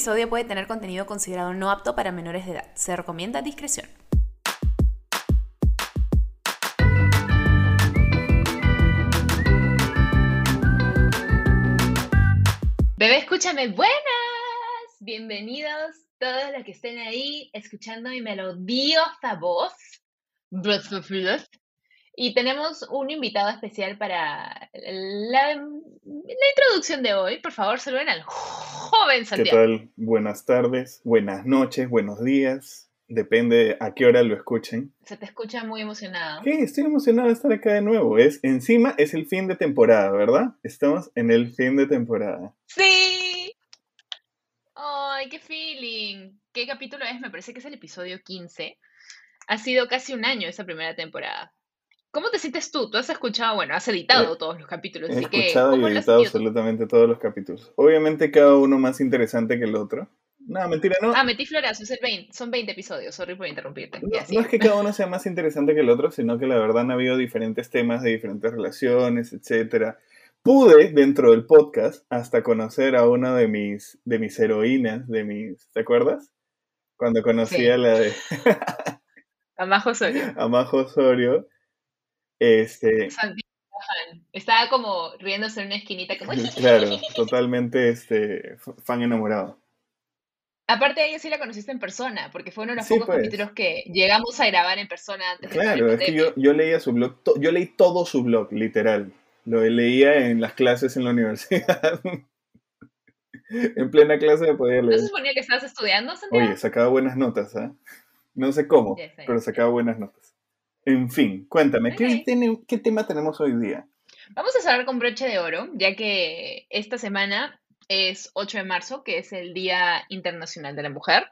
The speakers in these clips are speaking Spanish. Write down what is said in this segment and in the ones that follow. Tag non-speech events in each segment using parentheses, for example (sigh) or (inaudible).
episodio puede tener contenido considerado no apto para menores de edad. Se recomienda discreción. Bebé, escúchame, buenas. Bienvenidos todos los que estén ahí escuchando mi melodiosa voz. Y tenemos un invitado especial para la, la introducción de hoy. Por favor, saluden al joven ¿Qué Santiago. tal? Buenas tardes, buenas noches, buenos días. Depende a qué hora lo escuchen. Se te escucha muy emocionado. Sí, estoy emocionado de estar acá de nuevo. Es, encima es el fin de temporada, ¿verdad? Estamos en el fin de temporada. ¡Sí! ¡Ay, qué feeling! ¿Qué capítulo es? Me parece que es el episodio 15. Ha sido casi un año esa primera temporada. ¿Cómo te sientes tú? Tú has escuchado, bueno, has editado Eh, todos los capítulos, He así que escuchado ¿cómo y editado absolutamente todos los capítulos. Obviamente cada uno más interesante que el otro. No, mentira, no. Ah, metí florazo, es el 20, son 20 episodios, sorry por interrumpirte. No, no es que cada uno sea (laughs) más interesante que el otro, sino que la verdad han habido diferentes temas de diferentes relaciones, etcétera. Pude, dentro del podcast, hasta conocer a una de mis, de mis heroínas, de mis, ¿te acuerdas? Cuando conocí Sí. a la de (laughs) A Majo Osorio. (laughs) a Majo Osorio, este. Estaba como riéndose en una esquinita como... claro, totalmente este, fan enamorado. Aparte, a ella sí la conociste en persona, porque fue uno de los Sí, pocos pues. capítulos que llegamos a grabar en persona antes de Claro, la es que yo, yo leía su blog, to- yo leí todo su blog, literal. Lo leía en las clases en la universidad. (laughs) En plena clase podía ¿No leer. se suponía que estabas estudiando, Santiago? Oye, sacaba buenas notas, ¿ah? No sé cómo, pero sacaba buenas notas. En fin, cuéntame, ¿qué, tiene- qué tema tenemos hoy día? Vamos a cerrar con broche de oro, ya que esta semana es 8 de marzo, que es el Día Internacional de la Mujer,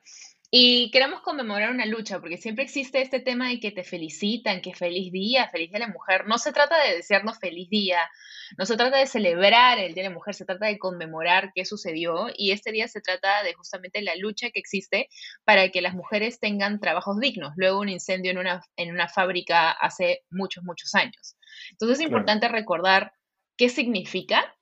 y queremos conmemorar una lucha, porque siempre existe este tema de que te felicitan, que feliz día, feliz día de la mujer. No se trata de desearnos feliz día, no se trata de celebrar el Día de la Mujer, se trata de conmemorar qué sucedió, y este día se trata de justamente la lucha que existe para que las mujeres tengan trabajos dignos, luego un incendio en una, en una fábrica hace muchos, muchos años. Entonces es Claro. importante recordar qué significa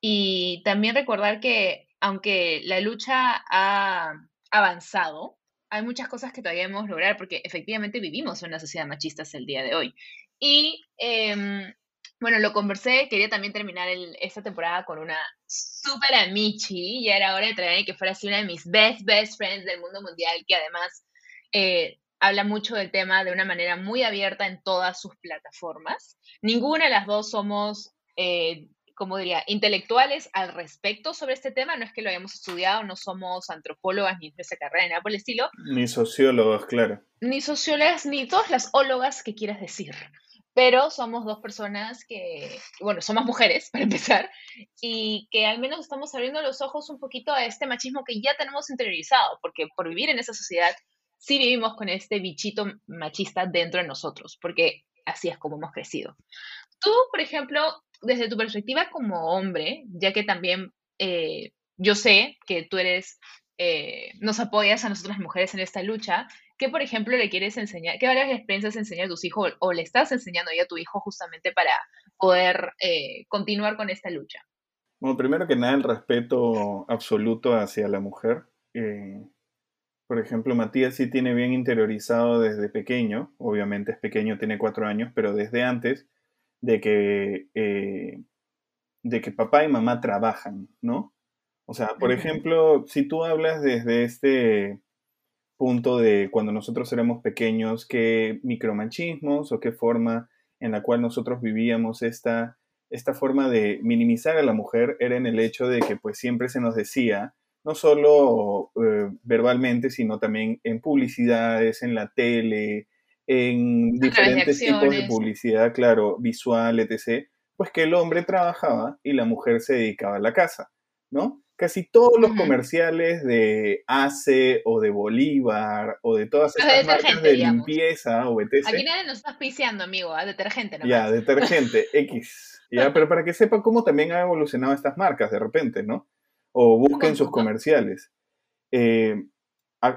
y también recordar que aunque la lucha ha avanzado, hay muchas cosas que todavía debemos lograr porque efectivamente vivimos en una sociedad machista hasta el día de hoy. Y em, bueno, lo conversé, quería también terminar el- esta temporada con una super amichi, ya era hora de traer que fuera así una de mis best, best friends del mundo mundial, que además eh, habla mucho del tema de una manera muy abierta en todas sus plataformas. Ninguna de las dos somos, eh, como diría, intelectuales al respecto sobre este tema. No es que lo hayamos estudiado, no somos antropólogas ni de esa carrera ni nada por el estilo, Ni sociólogos, claro. ni sociólogas, ni todas las ólogas que quieras decir. Pero somos dos personas que, bueno, somos mujeres, (laughs) para empezar, y que al menos estamos abriendo los ojos un poquito a este machismo que ya tenemos interiorizado, porque por vivir en esa sociedad sí vivimos con este bichito machista dentro de nosotros, porque así es como hemos crecido. Tú, por ejemplo, desde tu perspectiva como hombre, ya que también eh, yo sé que tú eres, eh, nos apoyas a nosotras mujeres en esta lucha, ¿qué, por ejemplo, le quieres enseñar? ¿Qué varias experiencias enseñar a tus hijos o le estás enseñando ya a tu hijo justamente para poder eh, continuar con esta lucha? Bueno, primero que nada, el respeto absoluto hacia la mujer. Eh, por ejemplo, Matías sí tiene bien interiorizado desde pequeño, obviamente es pequeño, tiene cuatro años, pero desde antes de que, eh, de que papá y mamá trabajan, ¿no? O sea, por ejemplo, si tú hablas desde este punto de cuando nosotros éramos pequeños, qué micromachismos o qué forma en la cual nosotros vivíamos esta, esta forma de minimizar a la mujer era en el hecho de que pues siempre se nos decía, no solo eh, verbalmente, sino también en publicidades, en la tele, en de diferentes tipos de publicidad, claro, visual, etc., pues que el hombre trabajaba y la mujer se dedicaba a la casa, ¿no? Casi todos los comerciales de ACE o de Bolívar o de todas Los estas marcas de digamos. limpieza o etc. Aquí nadie nos está auspiciando, amigo, a detergente nomás. Ya, detergente, (laughs) X. Ya, pero para que sepa cómo también han evolucionado estas marcas de repente, ¿no? O busquen sus comerciales. Eh,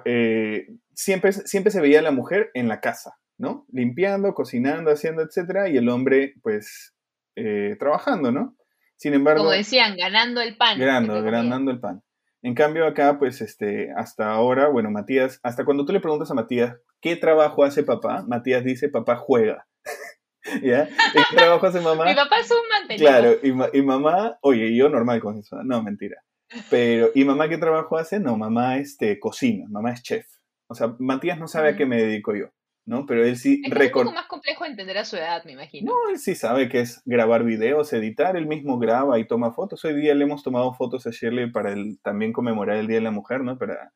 eh, siempre, siempre se veía a la mujer en la casa, ¿no? Limpiando, cocinando, haciendo, etcétera, y el hombre, pues, eh, trabajando, ¿no? Sin embargo, Como decían, ganando el pan. comían. agrandando el pan. En cambio acá, pues este, hasta ahora, bueno, Matías, hasta cuando tú le preguntas a Matías, ¿qué trabajo hace papá? Matías dice, papá juega. (laughs) ¿Ya? ¿Qué trabajo hace mamá? Mi papá es un mantenido. Claro, y, y mamá, oye, yo normal con eso, no, mentira. Pero, ¿y mamá qué trabajo hace? No, mamá este, cocina, mamá es chef. O sea, Matías no sabe a qué me dedico yo. ¿no? Pero él sí... Es, es un poco más complejo entender a su edad, me imagino. No, él sí sabe que es grabar videos, editar, él mismo graba y toma fotos. Hoy día le hemos tomado fotos a Shirley para el, también conmemorar el Día de la Mujer, ¿no? Para,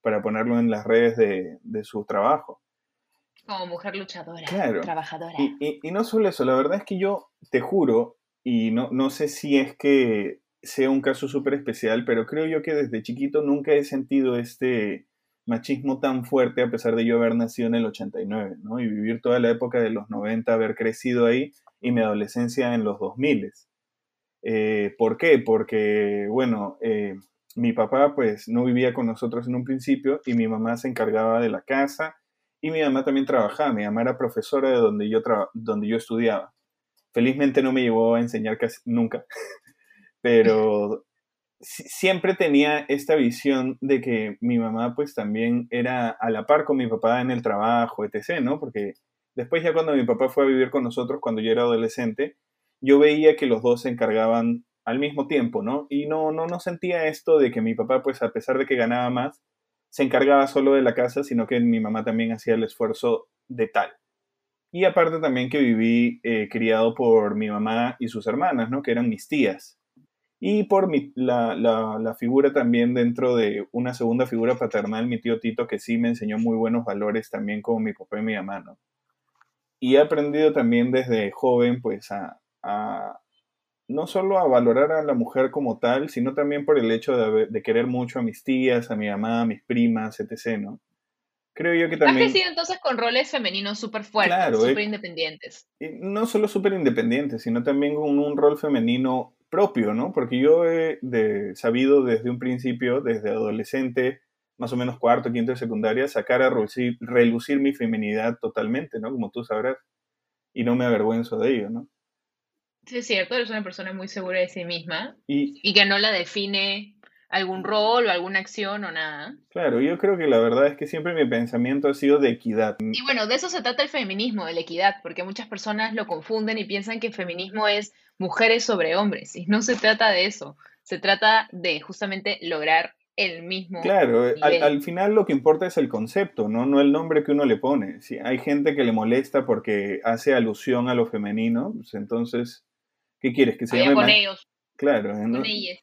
para ponerlo en las redes de, de su trabajo. Como mujer luchadora, Claro. trabajadora. Y, y, y no solo eso, la verdad es que yo te juro, y no, no sé si es que sea un caso súper especial, pero creo yo que desde chiquito nunca he sentido este machismo tan fuerte a pesar de yo haber nacido en el 89, ¿no? Y vivir toda la época de los 90, haber crecido ahí y mi adolescencia en los 2000. Eh, ¿Por qué? Porque, bueno, eh, mi papá pues no vivía con nosotros en un principio y mi mamá se encargaba de la casa y mi mamá también trabajaba. Mi mamá era profesora de donde yo, donde yo estudiaba. Felizmente no me llevó a enseñar casi nunca, (laughs) pero siempre tenía esta visión de que mi mamá pues también era a la par con mi papá en el trabajo, etc., ¿no? Porque después ya cuando mi papá fue a vivir con nosotros, cuando yo era adolescente, yo veía que los dos se encargaban al mismo tiempo, ¿no? Y no, no, no sentía esto de que mi papá pues a pesar de que ganaba más, se encargaba solo de la casa, sino que mi mamá también hacía el esfuerzo de tal. Y aparte también que viví eh, criado por mi mamá y sus hermanas, ¿no? Que eran mis tías y por mi, la, la, la, figura también dentro de una segunda figura paternal, mi tío Tito, que sí me enseñó muy buenos valores también como mi papá y mi mamá, ¿no? Y he aprendido también desde joven, pues, a, a no solo a valorar a la mujer como tal, sino también por el hecho de, de querer mucho a mis tías, a mi mamá, a mis primas, etc., ¿no? Creo yo que también... Has crecido entonces con roles femeninos súper fuertes, Claro, súper eh. independientes. No solo súper independientes, sino también con un rol femenino propio, ¿no? Porque yo he de, sabido desde un principio, desde adolescente, más o menos cuarto, quinto de secundaria, sacar a relucir, relucir mi feminidad totalmente, ¿no? Como tú sabrás. Y no me avergüenzo de ello, ¿no? Sí, es cierto, eres una persona muy segura de sí misma Y y que no la define algún rol o alguna acción o nada. claro, yo creo que la verdad es que siempre mi pensamiento ha sido de equidad. Y bueno, de eso se trata el feminismo, de la equidad, porque muchas personas lo confunden y piensan que feminismo es mujeres sobre hombres, y no se trata de eso, se trata de justamente lograr el mismo Claro, eh, al, final lo que importa es el concepto, ¿no? No el nombre que uno le pone. Si hay gente que le molesta porque hace alusión a lo femenino, pues entonces, ¿qué quieres? Que se Allá llame con ellos, Claro, ¿no? con ellas.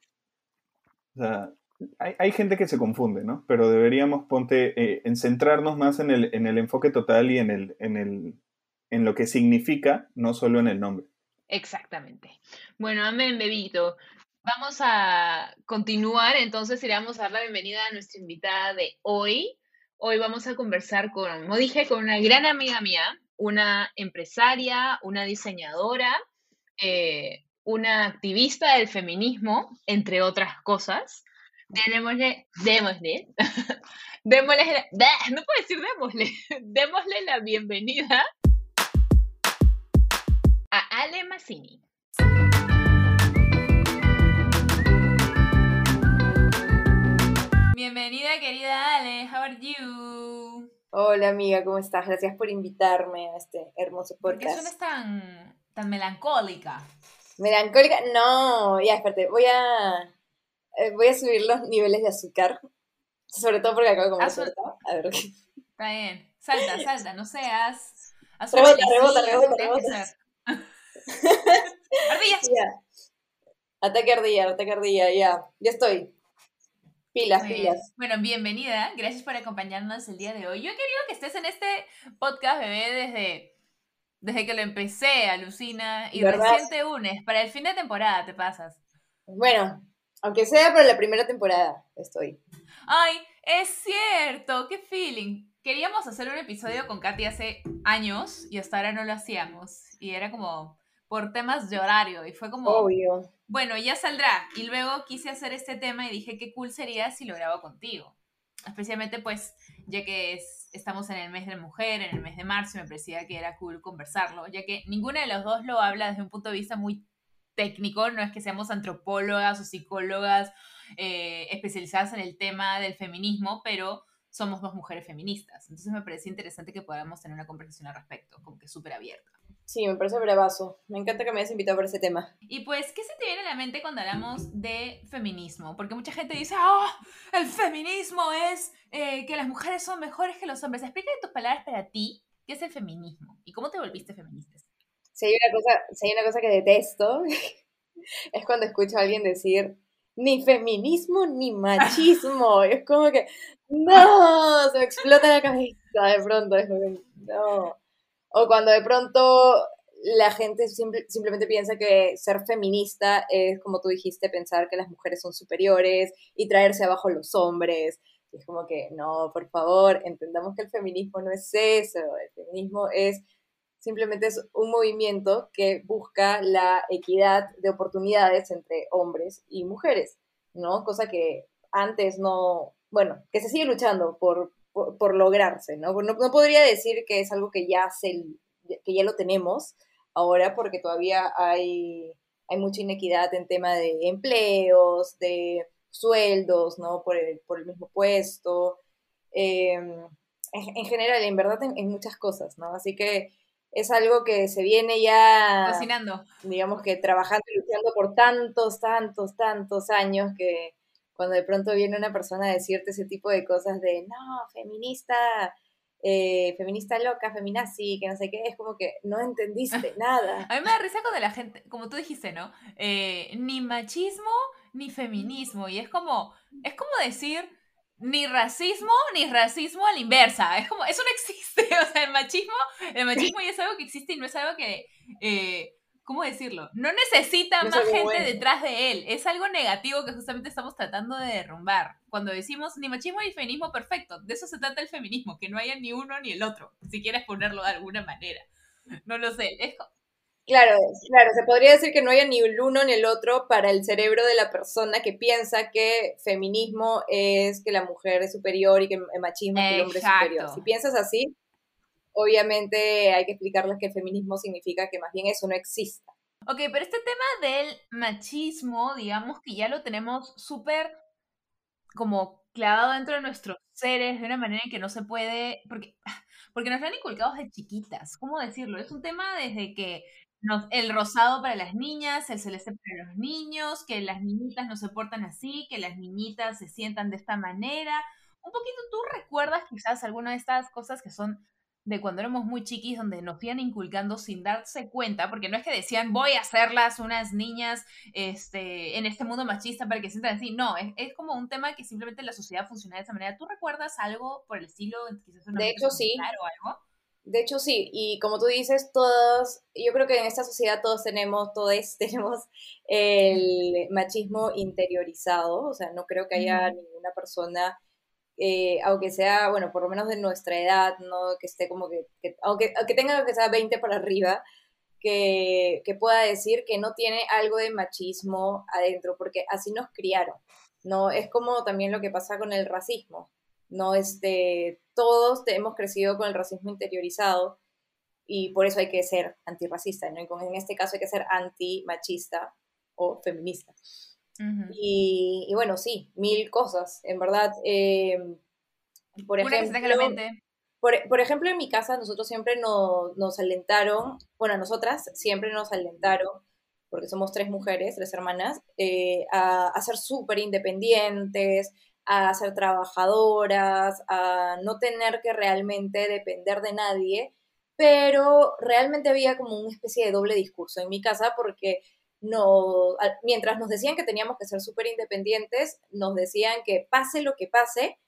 O sea, hay, gente que se confunde, ¿no? Pero deberíamos ponte, eh, en centrarnos más en el, en el enfoque total y en, el, en, el, en lo que significa, no solo en el nombre. Exactamente. Bueno, amén, bebito. Vamos a continuar, entonces vamos a dar la bienvenida a nuestra invitada de hoy. Hoy vamos a conversar con, como dije, con una gran amiga mía, una empresaria, una diseñadora, eh, una activista del feminismo, entre otras cosas. Démosle, démosle, (laughs) démosle, no puedo decir démosle, (laughs) démosle la bienvenida a Ale Massini. Bienvenida, querida Ale. How are you? Hola amiga, ¿cómo estás? Gracias por invitarme a este hermoso ¿Por qué podcast. suenas tan, tan melancólica? Melancólica, no, ya, espérate, voy a eh, voy a subir los niveles de azúcar, sobre todo porque acabo de comer Ah, su- torta. A ver, Está bien. Salta, salta, no seas. (laughs) Rebota, rebota, rebota, rebota. ser. (laughs) Ardillas. (laughs) ya. Ataque ardilla, ataque ardilla, ya, ya estoy. Pilas, Muy bien. pilas. Bueno, bienvenida. Gracias por acompañarnos el día de hoy. Yo he querido que estés en este podcast, bebé, desde, desde que lo empecé, alucina. Y ¿Verdad? recién te unes. Para el fin de temporada te pasas. Bueno, aunque sea para la primera temporada, estoy. Ay, es cierto, qué feeling. Queríamos hacer un episodio con Katy hace años y hasta ahora no lo hacíamos. Y era como por temas de horario. Y fue como, Obvio. bueno, ya saldrá. Y luego quise hacer este tema y dije qué cool sería si lo grabo contigo. Especialmente pues, ya que es- estamos en el mes de la mujer, en el mes de marzo, me parecía que era cool conversarlo, ya que ninguna de los dos lo habla desde un punto de vista muy técnico, no es que seamos antropólogas o psicólogas eh, especializadas en el tema del feminismo, pero somos dos mujeres feministas. Entonces me parece interesante que podamos tener una conversación al respecto, como que súper abierta. Sí, me parece bravazo. Me encanta que me hayas invitado por ese tema. Y pues, ¿qué se te viene a la mente cuando hablamos de feminismo? Porque mucha gente dice, oh, el feminismo es eh, que las mujeres son mejores que los hombres. Explica en tus palabras para ti qué es el feminismo y cómo te volviste feminista. Si hay una cosa, si hay una cosa que detesto, (laughs) es cuando escucho a alguien decir, ni feminismo ni machismo. (laughs) es como que, no, se me explota la cabeza de pronto. Es como que, no. O cuando de pronto la gente simplemente piensa que ser feminista es, como tú dijiste, pensar que las mujeres son superiores y traerse abajo los hombres. es como que, no, por favor, entendamos que el feminismo no es eso. El feminismo es simplemente es un movimiento que busca la equidad de oportunidades entre hombres y mujeres, ¿no? Cosa que antes no, bueno, que se sigue luchando por, por, lograrse, ¿no? ¿no? podría decir que es algo que ya, se, que ya lo tenemos ahora porque todavía hay, hay mucha inequidad en tema de empleos, de sueldos, ¿no? Por el, por el mismo puesto, em, en, general, en verdad, en, muchas cosas, ¿no? Así que es algo que se viene ya... Cocinando. Digamos que trabajando y luchando por tantos, tantos, tantos años que cuando de pronto viene una persona a decirte ese tipo de cosas de, no, feminista, eh, feminista loca, feminazi, que no sé qué, es como que no entendiste (laughs) nada. A mí me da risa cuando la gente, como tú dijiste, ¿no? Eh, ni machismo ni feminismo. Y es como, es como decir ni racismo ni racismo a la inversa. Es como, eso no existe. (laughs) O sea, el machismo, el machismo ya es algo que existe y no es algo que eh, ¿cómo decirlo? No necesita más gente detrás de él. Es algo negativo que justamente estamos tratando de derrumbar. Cuando decimos ni machismo ni feminismo, perfecto. De eso se trata el feminismo, que no haya ni uno ni el otro, si quieres ponerlo de alguna manera. No lo sé. Claro, claro, se podría decir que no haya ni el uno ni el otro para el cerebro de la persona que piensa que feminismo es que la mujer es superior y que el machismo es que el hombre es superior. Si piensas así, obviamente hay que explicarles que el feminismo significa que más bien eso no exista. Ok, pero este tema del machismo, digamos que ya lo tenemos súper como clavado dentro de nuestros seres de una manera en que no se puede, porque, (laughs) porque nos lo han inculcado desde chiquitas, ¿cómo decirlo? Es un tema desde que el rosado para las niñas, el celeste para los niños, que las niñitas no se portan así, que las niñitas se sientan de esta manera. Un poquito tú recuerdas quizás alguna de estas cosas que son de cuando éramos muy chiquis, donde nos iban inculcando sin darse cuenta, porque no es que decían voy a hacerlas unas niñas este, en este mundo machista para que se sientan así, no, es, como un tema que simplemente la sociedad funciona de esa manera. ¿Tú recuerdas algo por el estilo? de hecho, sí. algo? De hecho, sí, y como tú dices, todos, yo creo que en esta sociedad todos tenemos, todos (laughs) tenemos el machismo interiorizado, o sea, no creo que haya ninguna persona eh, aunque sea, bueno, por lo menos de nuestra edad, ¿no? Que esté como que, aunque, aunque tenga que sea 20 para arriba, que, que, pueda decir que no tiene algo de machismo adentro, porque así nos criaron, ¿no? Es como también lo que pasa con el racismo, ¿no? Este, todos hemos crecido con el racismo interiorizado y por eso hay que ser antirracista, ¿no? en este caso hay que ser antimachista o feminista y, bueno, sí, mil cosas, en verdad. Eh, por, ejemplo, por, por, ejemplo, en mi casa nosotros siempre nos, nos alentaron, bueno, nosotras siempre nos alentaron, porque somos tres mujeres, tres hermanas, eh, a, a, ser súper independientes, a ser trabajadoras, a no tener que realmente depender de nadie, pero realmente había como una especie de doble discurso en mi casa porque no, mientras nos decían que teníamos que ser súper independientes, nos decían que pase lo que pase,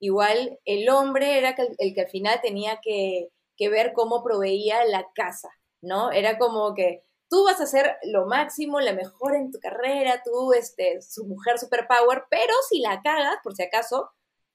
igual el hombre era el, que al final tenía que, ver cómo proveía la casa, ¿no? Era como que tú vas a ser lo máximo, la mejor en tu carrera, tú, este, su mujer superpower, pero si la cagas, por si acaso,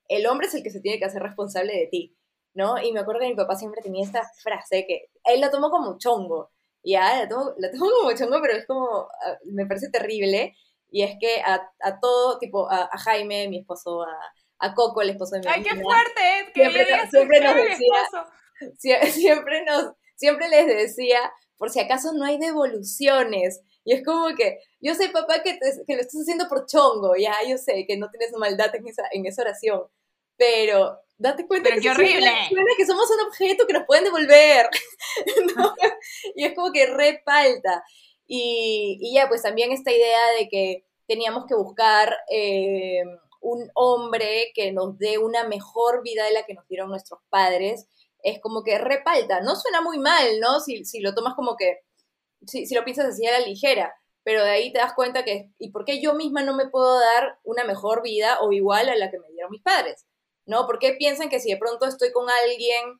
el hombre es el que se tiene que hacer responsable de ti, ¿no? Y me acuerdo que mi papá siempre tenía esta frase que él la tomó como chongo, ya, la tengo, la tengo como chongo, pero es como, ah, me parece terrible. Y es que a, a todo, tipo, a, Jaime, mi esposo, a, a, Coco, el esposo de mi ¡Ay, qué fuerte! siempre, siempre nos decía, siempre, nos, siempre les decía, por si acaso no hay devoluciones, Y es como que, yo sé, papá, que, que lo estás haciendo por chongo, ya, yo sé que no tienes maldad en esa, en esa oración, pero date cuenta que, qué horrible. que somos un objeto que nos pueden devolver. (laughs) Y es como que repalta. Y, y, ya, pues también esta idea de que teníamos que buscar eh, un hombre que nos dé una mejor vida de la que nos dieron nuestros padres, es como que repalta. No suena muy mal, ¿no? Si, si lo tomas como que, si, si lo piensas así a la ligera, pero de ahí te das cuenta que, ¿y por qué yo misma no me puedo dar una mejor vida o igual a la que me dieron mis padres? ¿No? ¿Por qué piensan que si de pronto estoy con alguien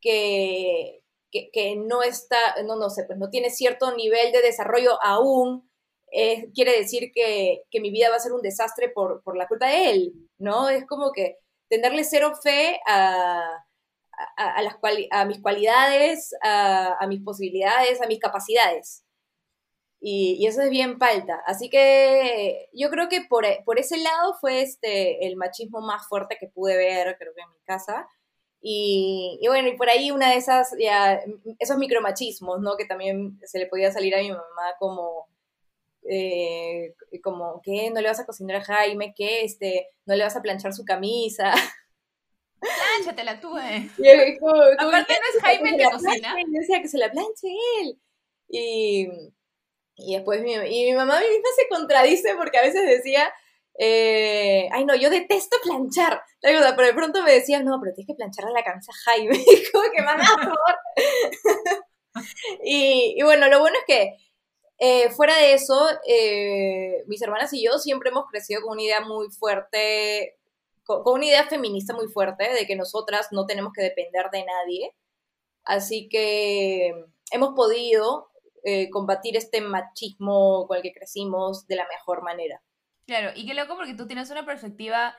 que, que, no está, no, no sé, pues no tiene cierto nivel de desarrollo aún, eh, quiere decir que, que, mi vida va a ser un desastre por, por la culpa de él, ¿no? Es como que tenerle cero fe a, a, las a mis cualidades, a, mis posibilidades, a mis capacidades. Y, y, eso es bien falta. Así que yo creo que por, por, ese lado fue este, el machismo más fuerte que pude ver, creo que en mi casa. Y, y, bueno, y por ahí una de esas, ya, esos micromachismos, ¿no? Que también se le podía salir a mi mamá como, eh, como, ¿qué? ¿No le vas a cocinar a Jaime? ¿Qué? Este, ¿No le vas a planchar su camisa? Plánchatela tú, eh. (laughs) Aparte no es Jaime el que cocina. Yo decía que se la planche él. Y, y después mi, y mi mamá misma se contradice porque a veces decía eh, ay, no, yo detesto planchar. pero de pronto me decía, no, pero tienes que planchar a la camisa Jaime. (laughs) como que, mamá, por favor. (laughs) y, y, bueno, lo bueno es que eh, fuera de eso, eh, mis hermanas y yo siempre hemos crecido con una idea muy fuerte, con, una idea feminista muy fuerte, de que nosotras no tenemos que depender de nadie. Así que hemos podido combatir este machismo con el que crecimos de la mejor manera. Claro, y qué loco porque tú tienes una perspectiva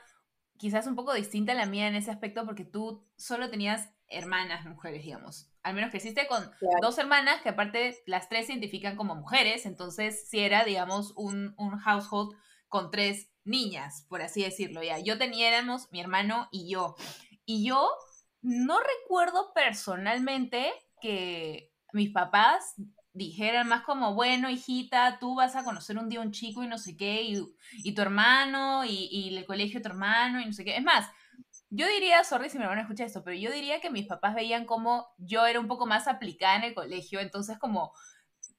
quizás un poco distinta a la mía en ese aspecto porque tú solo tenías hermanas mujeres, digamos. Al menos creciste con dos hermanas que aparte las tres se identifican como mujeres, entonces si era, digamos, un, un household con tres niñas, por así decirlo, ya. Yo teníamos mi hermano y yo. Y yo no recuerdo personalmente que mis papás dijeran más como, bueno, hijita, tú vas a conocer un día un chico y no sé qué, y, tu hermano, y, el colegio de tu hermano, y no sé qué. Es más, yo diría, sorry si mi hermano escucha esto, pero yo diría que mis papás veían como yo era un poco más aplicada en el colegio, entonces como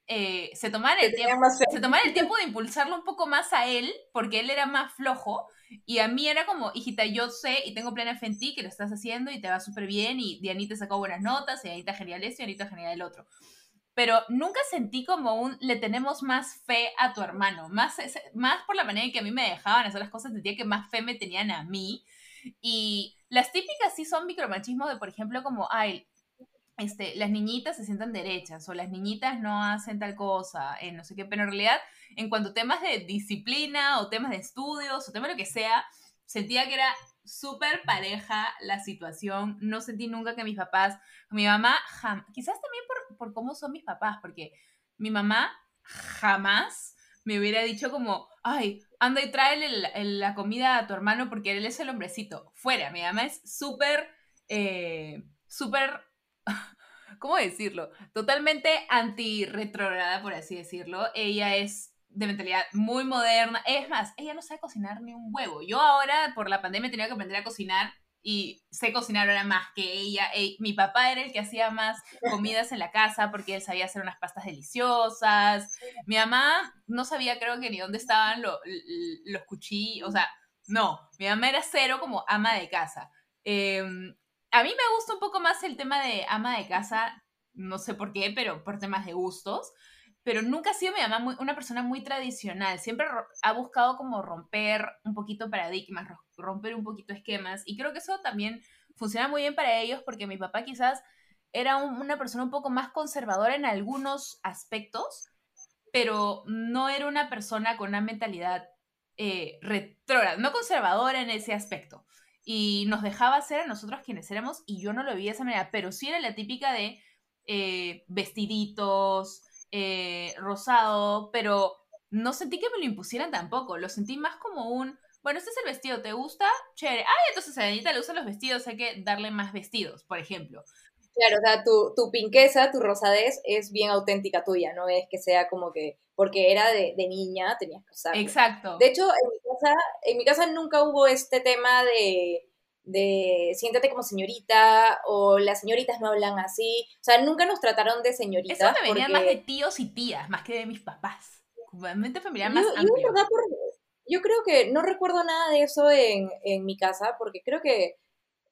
eh, se, tomaban el tiempo, se tomaban el (laughs) tiempo de impulsarlo un poco más a él, porque él era más flojo, y a mí era como, hijita, yo sé y tengo plena fe en ti que lo estás haciendo y te va súper bien, y Dianita sacó buenas notas, y Dianita genial esto, y Dianita genial el otro pero nunca sentí como un le tenemos más fe a tu hermano, más, más por la manera en que a mí me dejaban hacer las cosas, sentía que más fe me tenían a mí. Y las típicas sí son micromachismo de, por ejemplo, como, ay, este, las niñitas se sientan derechas o las niñitas no hacen tal cosa, eh, no sé qué, pero en realidad, en cuanto a temas de disciplina o temas de estudios o temas de lo que sea, sentía que era súper pareja la situación. No sentí nunca que mis papás, mi mamá, quizás también por, por cómo son mis papás, porque mi mamá jamás me hubiera dicho como, ay, anda y tráele la comida a tu hermano porque él es el hombrecito. Fuera, mi mamá es súper, eh, súper, (laughs) ¿cómo decirlo? Totalmente anti-retrograda, por así decirlo. Ella es de mentalidad muy moderna. Es más, ella no sabe cocinar ni un huevo. Yo ahora, por la pandemia, tenía que aprender a cocinar y sé cocinar ahora más que ella. mi papá era el que hacía más comidas en la casa porque él sabía hacer unas pastas deliciosas. Mi mamá no sabía, creo que ni dónde estaban los cuchillos. O sea, no, mi mamá era cero como ama de casa. Em, a mí me gusta un poco más el tema de ama de casa, no sé por qué, pero por temas de gustos pero nunca ha sido mi mamá una persona muy tradicional. Siempre ha buscado como romper un poquito paradigmas, romper un poquito esquemas. Y creo que eso también funciona muy bien para ellos porque mi papá quizás era una persona un poco más conservadora en algunos aspectos, pero no era una persona con una mentalidad eh, retrógrada, no conservadora en ese aspecto. Y nos dejaba ser a nosotros quienes éramos y yo no lo vi de esa manera, pero sí era la típica de eh, vestiditos, eh, rosado, pero no sentí que me lo impusieran tampoco, lo sentí más como un, bueno, este es el vestido, ¿te gusta? Chévere. Ah, entonces a Anita le usan los vestidos, hay que darle más vestidos, por ejemplo. Claro, o sea, tu, tu pinqueza, tu rosadez es bien auténtica tuya, no es que sea como que porque era de, niña tenías que usarlo. Exacto. De hecho, en mi casa, en mi casa nunca hubo este tema de, de siéntate como señorita o las señoritas no hablan así. O sea, nunca nos trataron de señoritas. Eso me venía más de tíos y tías, más que de mis papás. Mente familiar más yo, yo, creo que no recuerdo nada de eso en, en mi casa, porque creo que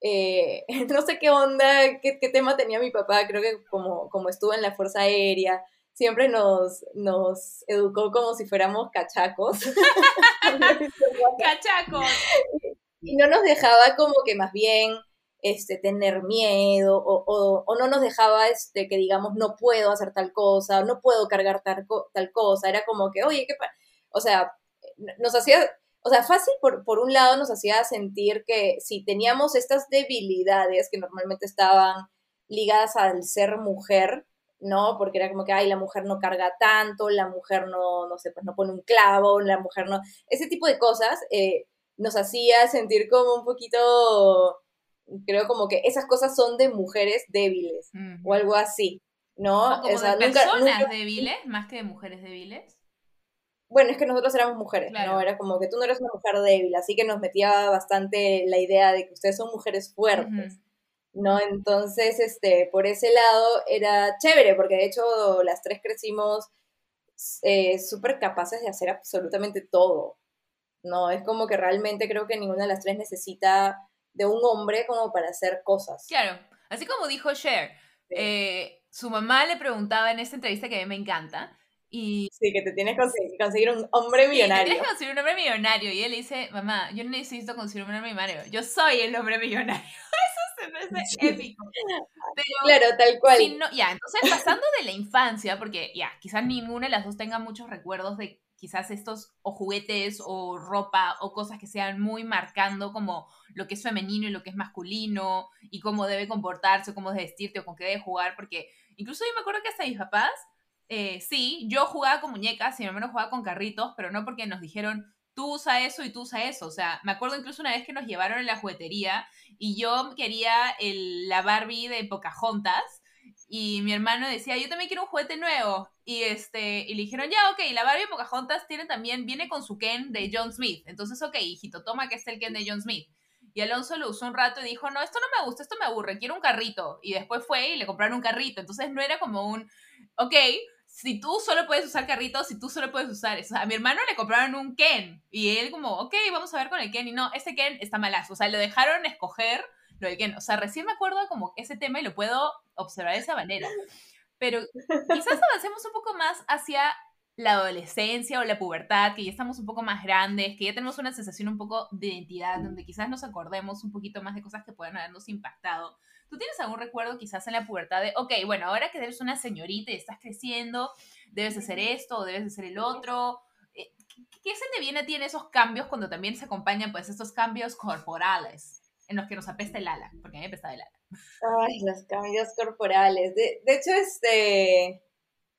eh, (laughs) no sé qué onda, qué, qué, tema tenía mi papá, creo que como, como estuvo en la Fuerza Aérea, siempre nos, nos educó como si fuéramos cachacos. (laughs) (laughs) cachacos. No nos dejaba como que más bien este, tener miedo o, o, o, no nos dejaba este, que digamos no puedo hacer tal cosa, no puedo cargar tal, tal cosa. Era como que, oye, ¿qué O sea, nos hacía, o sea, fácil por, por un lado nos hacía sentir que si teníamos estas debilidades que normalmente estaban ligadas al ser mujer, ¿no? Porque era como que, ay, la mujer no carga tanto, la mujer no, no sé, pues no pone un clavo, la mujer no... Ese tipo de cosas eh, nos hacía sentir como un poquito, creo como que esas cosas son de mujeres débiles o algo así, ¿no? O, como de personas débiles, más que de mujeres débiles. Bueno, es que nosotros éramos mujeres, ¿no? Era como que tú no eres una mujer débil, así que nos metía bastante la idea de que ustedes son mujeres fuertes. ¿no? Entonces, este, por ese lado era chévere, porque de hecho las tres crecimos eh, súper capaces de hacer absolutamente todo, ¿no? Es como que realmente creo que ninguna de las tres necesita de un hombre como para hacer cosas. Claro, así como dijo Cher, eh, su mamá le preguntaba en esta entrevista que a mí me encanta, y... Sí, que te tienes que conseguir un hombre millonario. tienes que conseguir un hombre millonario. Y él le dice, mamá, yo no necesito conseguir un hombre millonario, yo soy el hombre millonario. (laughs) épico. claro, tal cual. ya, entonces pasando de la infancia, porque ya, quizás ninguna de las dos tenga muchos recuerdos de quizás estos o juguetes o ropa o cosas que sean muy marcando como lo que es femenino y lo que es masculino y cómo debe comportarse, cómo debe vestirte o con qué debe jugar, porque incluso yo me acuerdo que hasta mis papás, eh, sí, yo jugaba con muñecas y mi hermano jugaba con carritos, pero no porque nos dijeron, tú usa eso y tú usa eso. O sea, me acuerdo incluso una vez que nos llevaron a la juguetería y yo quería el, la Barbie de Pocahontas y mi hermano decía, yo también quiero un juguete nuevo. Y, este, y le dijeron, ya, ok, la Barbie Pocahontas tiene también, viene con su Ken de John Smith. Entonces, ok, hijito, toma que es el Ken de John Smith. Y Alonso lo usó un rato y dijo, no, esto no me gusta, esto me aburre, quiero un carrito. Y después fue y le compraron un carrito. Entonces no era como un, ok, si tú solo puedes usar carritos, si tú solo puedes usar eso. a mi hermano le compraron un Ken y él como, ok, vamos a ver con el Ken. Y no, ese Ken está malazo. O sea, lo dejaron escoger lo del Ken. O sea, recién me acuerdo como ese tema y lo puedo observar de esa manera. Pero quizás (laughs) avancemos un poco más hacia la adolescencia o la pubertad, que ya estamos un poco más grandes, que ya tenemos una sensación un poco de identidad, donde quizás nos acordemos un poquito más de cosas que puedan habernos impactado. ¿Tú tienes algún recuerdo quizás en la pubertad de, ok, bueno, ahora que eres una señorita y estás creciendo, debes hacer esto o debes hacer el otro? Eh, ¿Qué se te viene a ti en esos cambios cuando también se acompañan pues estos cambios corporales en los que nos apesta el ala? Porque a mí me apesta el ala. Ay, los cambios corporales. De, de hecho, este...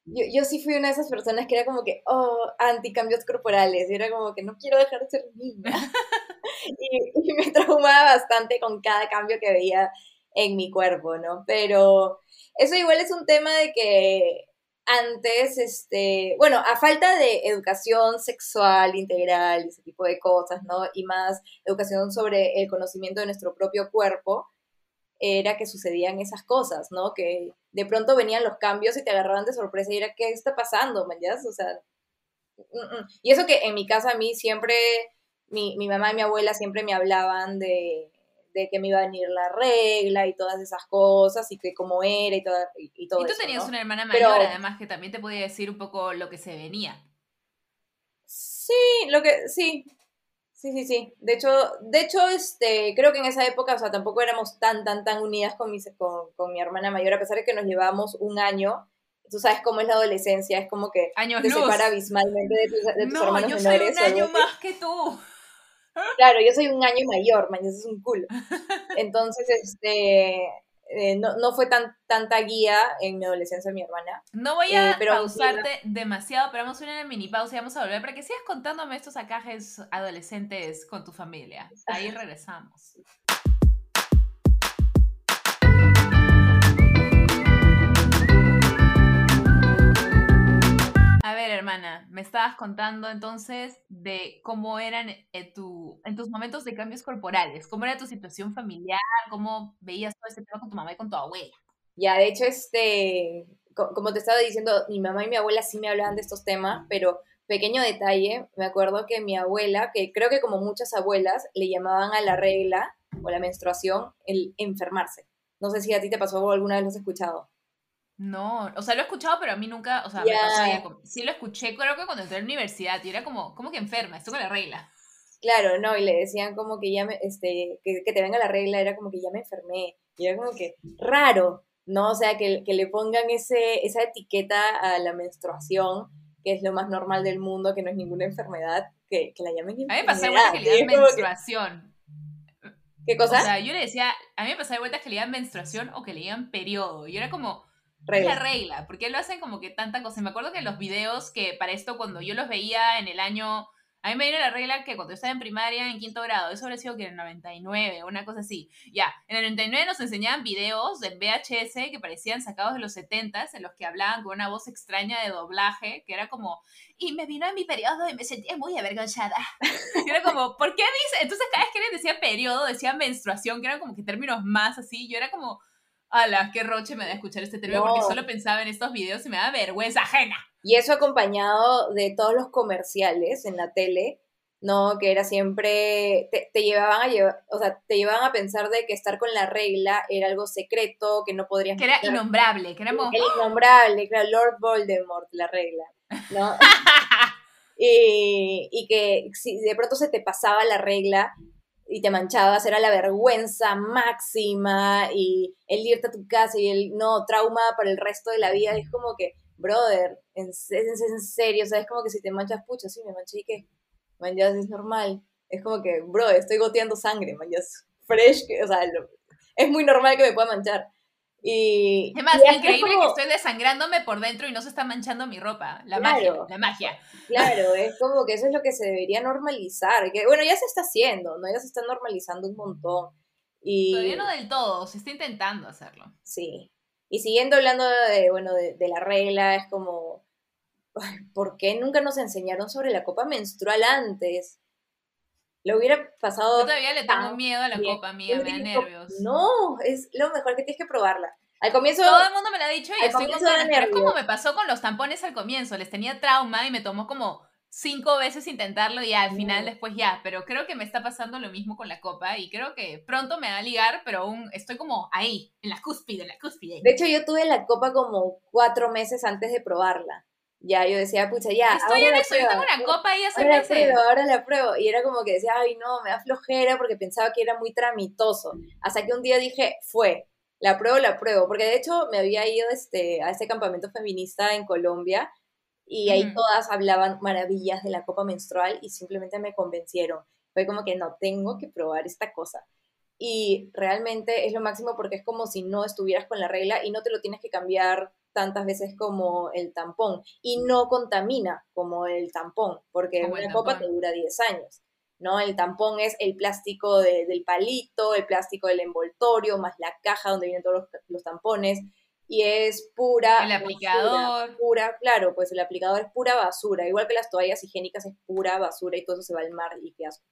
Yo, yo, sí fui una de esas personas que era como que, oh, anticambios corporales. Y era como que no quiero dejar de ser niña. (laughs) y, y, me traumaba bastante con cada cambio que veía en mi cuerpo, ¿no? Pero eso igual es un tema de que antes, este, bueno, a falta de educación sexual integral ese tipo de cosas, ¿no? Y más educación sobre el conocimiento de nuestro propio cuerpo, era que sucedían esas cosas, ¿no? Que de pronto venían los cambios y te agarraban de sorpresa y era, ¿qué está pasando, man? O sea, mm, mm. y eso que en mi casa a mí siempre, mi, mi mamá y mi abuela siempre me hablaban de, de que me iba a venir la regla y todas esas cosas y que cómo era y, todo y, todo y tú tenías una hermana mayor además que también te podía decir un poco lo que se venía. Sí, lo que sí. Sí, sí, sí. De hecho, de hecho este, creo que en esa época, o sea, tampoco éramos tan, tan, tan unidas con mi, con, con mi hermana mayor, a pesar de que nos llevábamos un año. Tú sabes cómo es la adolescencia, es como que Años te separa abismalmente de tus, de tus no, hermanos yo soy un año más que tú. Claro, yo soy un año mayor, mañana es un culo. Entonces, este, eh, no, no, fue tan, tanta guía en mi adolescencia mi hermana. No voy a eh, pausarte demasiado, pero vamos a una mini pausa y vamos a volver para que sigas contándome estos acajes adolescentes con tu familia. Ahí (laughs) regresamos. Hermana, me estabas contando entonces de cómo eran en, tu, en tus momentos de cambios corporales, cómo era tu situación familiar, cómo veías todo ese tema con tu mamá y con tu abuela. Ya, de hecho, este, como te estaba diciendo, mi mamá y mi abuela sí me hablaban de estos temas, pero pequeño detalle, me acuerdo que mi abuela, que creo que como muchas abuelas, le llamaban a la regla o la menstruación el enfermarse. No sé si a ti te pasó o alguna vez lo has escuchado. No, o sea, lo he escuchado, pero a mí nunca, o sea, me pasó sí lo escuché, creo que cuando entré a la universidad, y era como, ¿cómo que enferma? Esto con la regla. Claro, no, y le decían como que ya me, este, que, que te venga la regla, era como que ya me enfermé, y era como que raro, ¿no? O sea, que, que le pongan ese, esa etiqueta a la menstruación, que es lo más normal del mundo, que no es ninguna enfermedad, que, que la llamen enfermedad. A mí me pasaba igual que le dan menstruación. ¿Qué cosa? O sea, yo le decía, a mí me pasaba de vueltas que le dan menstruación o que le digan periodo, y era como... Es la regla, porque lo hacen como que tanta cosa. Me acuerdo que en los videos que para esto, cuando yo los veía en el año a mí me viene la regla que cuando yo estaba en primaria, en quinto grado, eso habría sido que en el 99, una cosa así. Ya, en el 99 nos enseñaban videos de VHS que parecían sacados de los 70 en los que hablaban con una voz extraña de doblaje, que era como, y me vino en mi periodo y me sentía muy avergonzada. Y (laughs) era como, ¿por qué dice? Entonces cada vez que les decía periodo, decía menstruación, que eran como que términos más así. Yo era como, ala, qué roche me da escuchar este término, porque solo pensaba en estos videos y me da vergüenza ajena. Y eso acompañado de todos los comerciales en la tele, ¿no? Que era siempre, te, llevaban a llevar, o sea, te llevaban a pensar de que estar con la regla era algo secreto, que no podrías... Que era innombrable, que era... Como... innombrable, era Lord Voldemort, la regla, ¿no? (laughs) y, y que si de pronto se te pasaba la regla, y te manchabas, era la vergüenza máxima y el irte a tu casa y el no, trauma para el resto de la vida. Es como que, brother, en, en, serio, o sea, es como que si te manchas, pucha, sí, me manché y qué, manchas es normal. Es como que, bro, estoy goteando sangre, manchas fresh, o sea, es muy normal que me pueda manchar. Y, Además, increíble que estoy desangrándome por dentro y no se está manchando mi ropa. La magia, la magia. Claro, (laughs) es como que eso es lo que se debería normalizar. Que, bueno, ya se está haciendo, ¿no? Ya se está normalizando un montón. Y... Todavía no del todo, se está intentando hacerlo. Sí. Y siguiendo hablando de, bueno, de, de la regla, es como, (laughs) ¿por qué nunca nos enseñaron sobre la copa menstrual antes? Lo hubiera pasado. Yo todavía le tengo miedo a la copa mía, me da nervios. No, es lo mejor que tienes que probarla. Al comienzo. Todo el mundo me lo ha dicho y estoy con Es como me pasó con los tampones al comienzo. Les tenía trauma y me tomó como cinco veces intentarlo y al final después ya. Pero creo que me está pasando lo mismo con la copa y creo que pronto me va a ligar, pero aún estoy como ahí, en la cúspide, en la cúspide. De hecho, yo tuve la copa como cuatro meses antes de probarla ya yo decía, pucha, ya. Estoy en eso, yo tengo una copa y hace ahora la pruebo, ahora la pruebo. Y era como que decía, ay, no, me da flojera porque pensaba que era muy tramitoso. Hasta que un día dije, fue, la pruebo, la pruebo. Porque de hecho me había ido este, a este campamento feminista en Colombia y ahí todas hablaban maravillas de la copa menstrual y simplemente me convencieron. Fue como que no, tengo que probar esta cosa. Y realmente es lo máximo porque es como si no estuvieras con la regla y no te lo tienes que cambiar tantas veces como el tampón y no contamina como el tampón, porque una copa te dura 10 años. ¿no? El tampón es el plástico del palito, el plástico del envoltorio, más la caja donde vienen todos los, tampones, y es pura. El aplicador. pura, claro, pues el aplicador es pura basura, igual que las toallas higiénicas es pura basura y todo eso se va al mar y qué asco.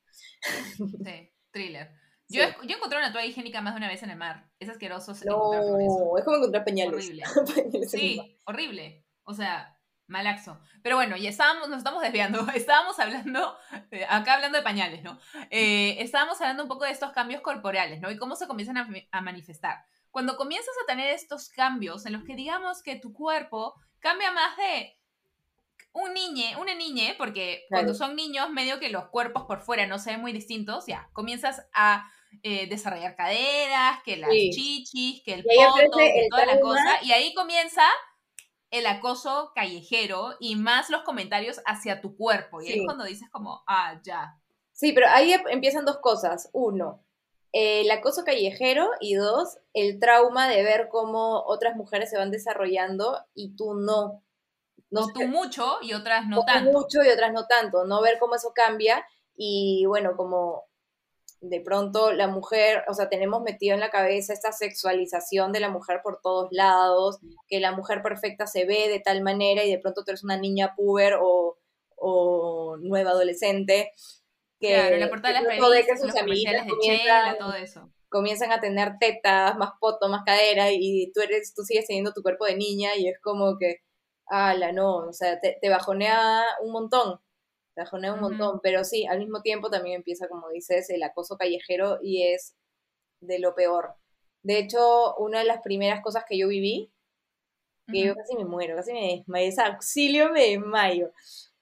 Sí, thriller. Yo, yo encontré una toalla higiénica más de una vez en el mar. Es asqueroso. No, es como encontrar pañales. Horrible. (laughs) sí, horrible. O sea, malaxo. Pero bueno, ya estábamos, nos estamos desviando. (laughs) Estábamos hablando, eh, acá hablando de pañales, ¿no? Eh, estábamos hablando un poco de estos cambios corporales, ¿no? Y cómo se comienzan a, a manifestar. Cuando comienzas a tener estos cambios en los que digamos que tu cuerpo cambia más de un niñe, una niñe, porque cuando son niños, medio que los cuerpos por fuera no se ven muy distintos, ya, comienzas a eh, desarrollar caderas, que las chichis, que el poto, que toda la cosa. Y ahí comienza el acoso callejero y más los comentarios hacia tu cuerpo. Y ahí es cuando dices como, ah, ya. Sí, pero ahí em, empiezan dos cosas. Uno, el acoso callejero y dos, el trauma de ver cómo otras mujeres se van desarrollando y tú no. No, tú mucho y otras no tanto. mucho y otras no tanto. No ver cómo eso cambia y bueno, como de pronto la mujer, o sea, tenemos metido en la cabeza esta sexualización de la mujer por todos lados, que la mujer perfecta se ve de tal manera y de pronto tú eres una niña puber o, o nueva adolescente. Que claro, la portada de las revistas, los comerciales de Chela, todo eso. Comienzan a tener tetas, más poto, más cadera y tú eres, tú sigues teniendo tu cuerpo de niña y es como que, ala, no, o sea, te, te bajonea un montón te un montón, pero sí, al mismo tiempo también empieza, como dices, el acoso callejero y es de lo peor. De hecho, una de las primeras cosas que yo viví, que yo casi me muero, casi me desmayo, es auxilio, me desmayo.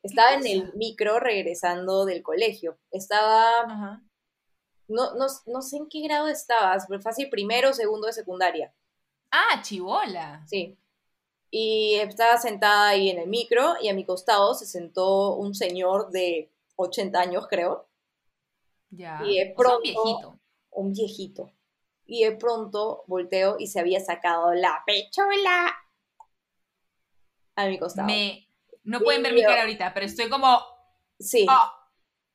Estaba en el micro regresando del colegio. Estaba, no, no, no sé en qué grado estabas, pero fácil primero o segundo de secundaria. Ah, chivola. Sí y estaba sentada ahí en el micro y a mi costado se sentó un señor de 80 años, creo. Ya. Y de pronto, un viejito. Un viejito. Y de pronto volteo y se había sacado la pechola a mi costado. Me... No pueden ver mi cara ahorita, pero estoy como... Sí. Ah.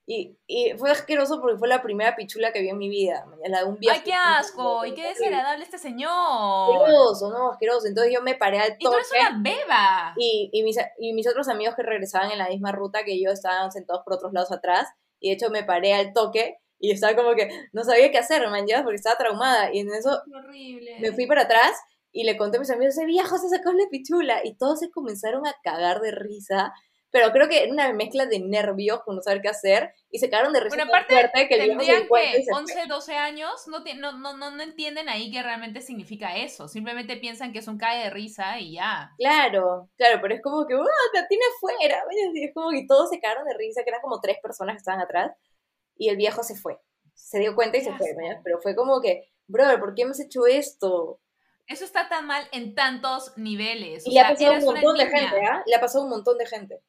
Y, y, fue asqueroso porque fue la primera pichula que vi en mi vida. La de un ¡Ay, qué asco! ¡Y qué desagradable este señor! Asqueroso, ¿no? Asqueroso. Entonces yo me paré al toque. ¡Y tú eres una beba! Y, y, mis, y mis otros amigos que regresaban en la misma ruta que yo estaban sentados por otros lados atrás. Y de hecho me paré al toque y estaba como que no sabía qué hacer, man, ya, porque estaba traumada. Y en eso horrible. me fui para atrás y le conté a mis amigos, ese viejo se sacó la pichula. Y todos se comenzaron a cagar de risa pero creo que era una mezcla de nervios con no saber qué hacer y se quedaron de risa bueno, aparte, fuerte que el que 11, 12 años no, no, no, no, entienden ahí qué realmente significa eso, simplemente piensan que es un cae de risa y ya. Claro, claro, pero es como que, ¡uh, la tiene afuera! Es como que todos se quedaron de risa, que eran como tres personas que estaban atrás y el viejo se fue. Se dio cuenta y se fue, pero fue como que, brother, ¿por qué hemos hecho esto? Eso está tan mal en tantos niveles. y le ha pasado un montón de gente, ¿ah? Le ha pasado un montón de gente.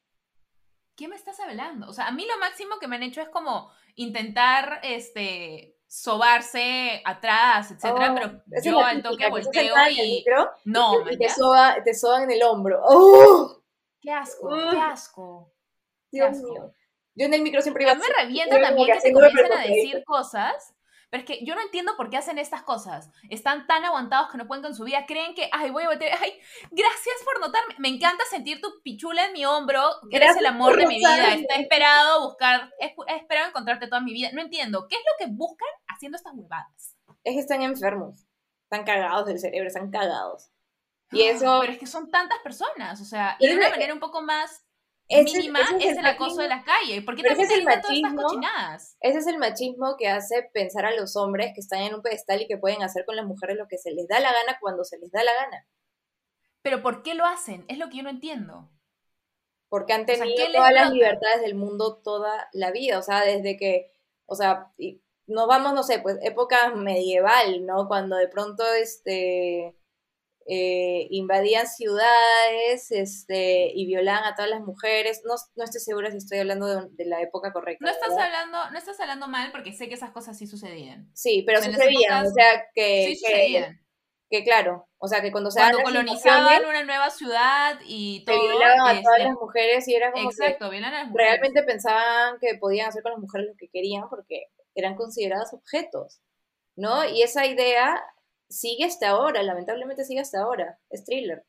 ¿Qué me estás hablando? O sea, a mí lo máximo que me han hecho es como intentar, este, sobarse atrás, etcétera, oh, pero yo al toque volteo y... no, y te, soba, te soban en el hombro. ¡Oh! ¡Qué asco! ¡Qué asco! Dios mío. Yo en el micro siempre iba a... mí me revienta también que, que te comiencen a decir cosas pero es que yo no entiendo por qué hacen estas cosas. Están tan aguantados que no pueden con su vida. Creen que, ay, voy a meter, ay, gracias por notarme. Me encanta sentir tu pichula en mi hombro. Eres el amor de mi vida. Está esperado buscar, he esperado encontrarte toda mi vida. No entiendo. ¿Qué es lo que buscan haciendo estas huevadas? Es que están enfermos. Están cagados del cerebro, están cagados. Y eso... Pero es que son tantas personas, o sea, y de una manera un poco más mínima es, el, acoso de la calle. ¿Por qué también es el machismo, Ese es el machismo que hace pensar a los hombres que están en un pedestal y que pueden hacer con las mujeres lo que se les da la gana cuando se les da la gana. Pero ¿por qué lo hacen? Es lo que yo no entiendo. Porque han tenido todas las libertades del mundo toda la vida. O sea, desde que, o sea, nos vamos, no sé, pues época medieval, ¿no? Cuando de pronto, este eh, invadían ciudades este, y violaban a todas las mujeres. No, no estoy segura si estoy hablando de, la época correcta. No estás, hablando, no estás hablando mal porque sé que esas cosas sí sucedían. Sí, pero sucedían. o sea, que, que, claro, o sea, que cuando se Cuando colonizaban una nueva ciudad y todo. violaban a todas este, las mujeres y era como. Exacto, que Realmente pensaban que podían hacer con las mujeres lo que querían porque eran consideradas objetos. ¿no? Y esa idea sigue hasta ahora, lamentablemente sigue hasta ahora, es thriller.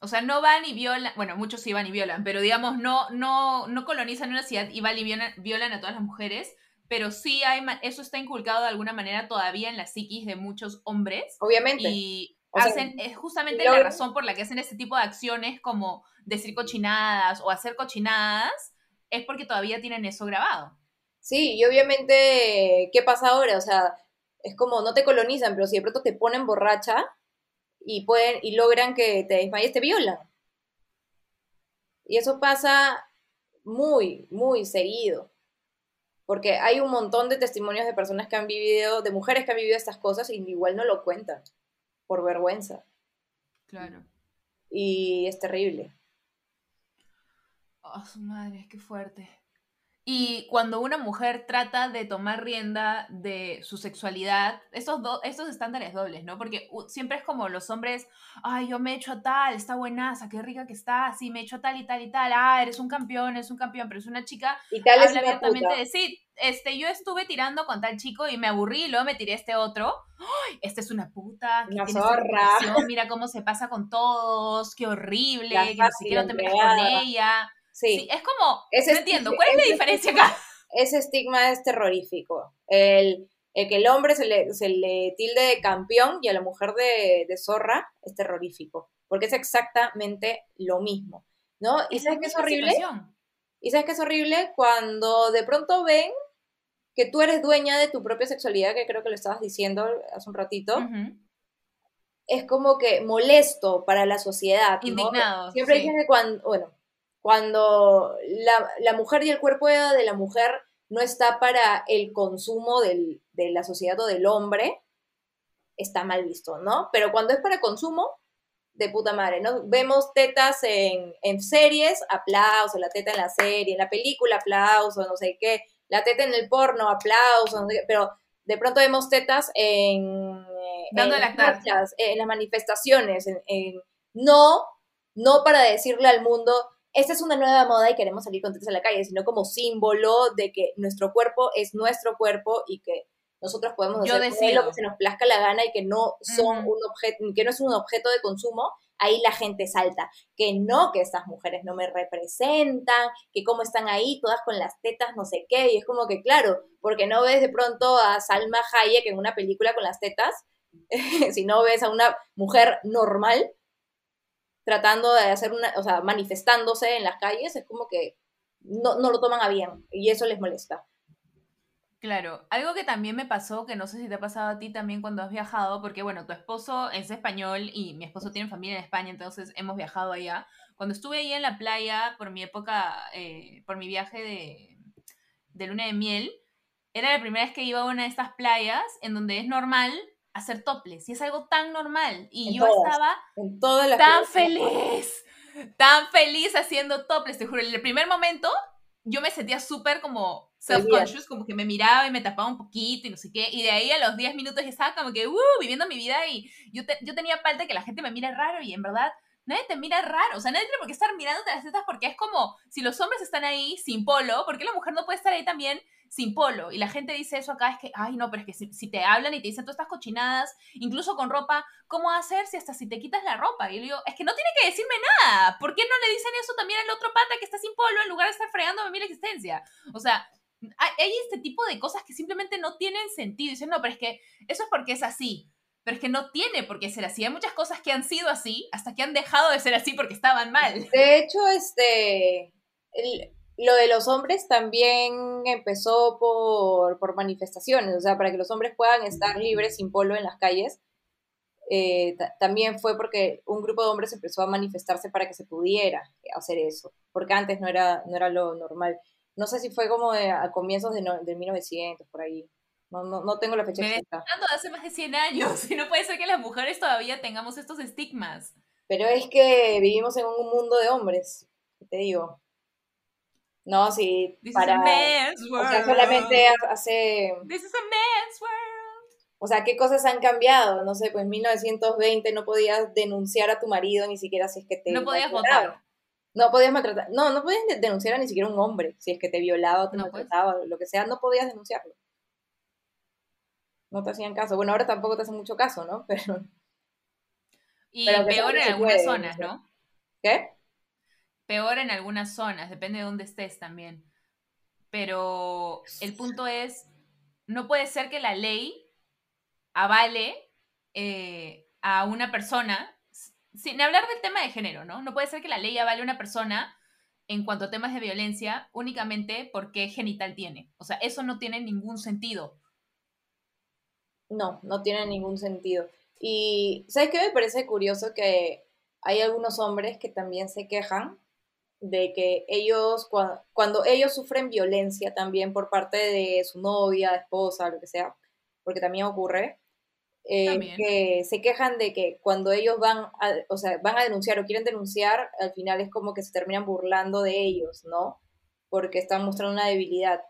O sea, no van y violan, bueno, muchos sí van y violan, pero digamos, no, no, no colonizan una ciudad y van y violan, a todas las mujeres, pero sí hay, eso está inculcado de alguna manera todavía en la psiquis de muchos hombres. Obviamente. Y hacen, es justamente la razón por la que hacen este tipo de acciones como decir cochinadas o hacer cochinadas, es porque todavía tienen eso grabado. Sí, y obviamente, ¿qué pasa ahora? O sea, es como no te colonizan, pero si de pronto te ponen borracha y pueden y logran que te desmayes, te violan. Y eso pasa muy, muy seguido. Porque hay un montón de testimonios de personas que han vivido, de mujeres que han vivido estas cosas y igual no lo cuentan, por vergüenza. Claro. Y es terrible. Oh, su madre, qué fuerte. Y cuando una mujer trata de tomar rienda de su sexualidad, estos, estos estándares dobles, ¿no? Porque siempre es como los hombres, ay, yo me he hecho tal, está buenaza, qué rica que está, sí, me he hecho tal y tal y tal, ah, eres un campeón, eres un campeón, pero es una chica, y tal habla abiertamente de sí, este, yo estuve tirando con tal chico y me aburrí y luego me tiré este otro, ¡ay, esta es una puta, una zorra, mira cómo se pasa con todos, qué horrible, que ni siquiera te metes con ella Sí. es como, no entiendo, ¿cuál es la diferencia acá? Ese estigma es terrorífico. El, que el hombre se le, se le, tilde de campeón y a la mujer de, zorra es terrorífico, porque es exactamente lo mismo, ¿no? ¿Y sabes qué es horrible? ¿Y sabes qué es horrible? Cuando de pronto ven que tú eres dueña de tu propia sexualidad, que creo que lo estabas diciendo hace un ratito, es como que molesto para la sociedad. Indignado. Siempre dicen que cuando, bueno, cuando la, mujer y el cuerpo de la mujer no está para el consumo de la sociedad o del hombre, está mal visto, ¿no? Pero cuando es para consumo, de puta madre, ¿no? Vemos tetas en, series, aplauso, la teta en la serie, en la película, aplauso, no sé qué, la teta en el porno, aplauso, no sé qué, pero de pronto vemos tetas en, Dando las marchas, en las manifestaciones, no, no para decirle al mundo, esta es una nueva moda y queremos salir contentos a la calle, sino como símbolo de que nuestro cuerpo es nuestro cuerpo y que nosotros podemos hacer lo que se nos plazca la gana y que no son un objeto, que no es un objeto de consumo, ahí la gente salta, que no, que estas mujeres no me representan, que cómo están ahí todas con las tetas, no sé qué, y es como que claro, porque no ves de pronto a Salma Hayek en una película con las tetas, (laughs) si no ves a una mujer normal, tratando de hacer una, o sea, manifestándose en las calles, es como que no, lo toman a bien y eso les molesta. Claro, algo que también me pasó, que no sé si te ha pasado a ti también cuando has viajado, porque bueno, tu esposo es español y mi esposo tiene familia en España, entonces hemos viajado allá. Cuando estuve ahí en la playa por mi época, eh, por mi viaje de, de luna de miel, era la primera vez que iba a una de estas playas en donde es normal hacer toples y es algo tan normal y yo estaba tan feliz, tan feliz haciendo toples, te juro, en el primer momento yo me sentía súper como self-conscious, como que me miraba y me tapaba un poquito y no sé qué, y de ahí a los 10 minutos ya estaba como que, uh, viviendo mi vida y yo, yo tenía falta que la gente me mire raro y en verdad nadie te mira raro, o sea, nadie tiene por qué estar mirándote las tetas porque es como, si los hombres están ahí sin polo, ¿por qué la mujer no puede estar ahí también sin polo. Y la gente dice eso acá, es que, ay, no, pero es que si, te hablan y te dicen todas estas cochinadas, incluso con ropa, ¿cómo hacer si hasta si te quitas la ropa? Y yo digo, es que no tiene que decirme nada. ¿Por qué no le dicen eso también al otro pata que está sin polo en lugar de estar fregándome mi existencia? O sea, hay, este tipo de cosas que simplemente no tienen sentido. Dicen, no, pero es que eso es porque es así. Pero es que no tiene por qué ser así. Hay muchas cosas que han sido así hasta que han dejado de ser así porque estaban mal. De hecho, este, lo de los hombres también empezó por, por, manifestaciones, o sea, para que los hombres puedan estar libres sin polo en las calles. Eh, también fue porque un grupo de hombres empezó a manifestarse para que se pudiera hacer eso, porque antes no era, no era lo normal. No sé si fue como a comienzos de, de 1900, por ahí. No, no, no tengo la fecha Me exacta. de hace más de 100 años (laughs) y no puede ser que las mujeres todavía tengamos estos estigmas. Pero es que vivimos en un mundo de hombres, te digo. No, sí, para... O sea, solamente hace... This is a man's world. O sea, ¿qué cosas han cambiado? No sé, pues en 1920 no podías denunciar a tu marido ni siquiera si es que te... No podías votar. No podías maltratar. No, no podías denunciar a ni siquiera un hombre si es que te violaba o te pues. maltrataba, lo que sea, no podías denunciarlo. No te hacían caso. Bueno, ahora tampoco te hacen mucho caso, ¿no? (laughs) Pero... Y peor en algunas zonas, ¿no? ¿Qué? peor en algunas zonas, depende de dónde estés también. Pero el punto es, no puede ser que la ley avale eh, a una persona, sin hablar del tema de género, ¿no? No puede ser que la ley avale a una persona en cuanto a temas de violencia únicamente porque genital tiene. O sea, eso no tiene ningún sentido. No, no tiene ningún sentido. Y, ¿sabes qué me parece curioso? Que hay algunos hombres que también se quejan de que ellos, cuando, ellos sufren violencia también por parte de su novia, esposa, lo que sea, porque también ocurre, eh, que se quejan de que cuando ellos van a, o sea, van a denunciar o quieren denunciar, al final es como que se terminan burlando de ellos, ¿no? porque están mostrando una debilidad.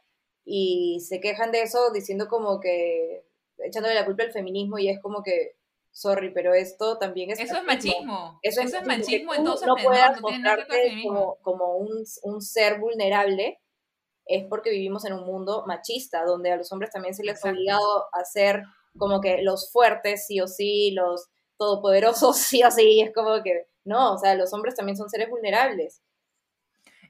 Y se quejan de eso diciendo como que, echándole la culpa al feminismo y es como que, sorry, pero esto también es... Eso es machismo. Eso, es machismo, entonces no puedes mostrarte como, como un, un, ser vulnerable es porque vivimos en un mundo machista, donde a los hombres también se les ha obligado a ser como que los fuertes sí o sí, los todopoderosos (laughs) sí o sí, es como que no, o sea, los hombres también son seres vulnerables.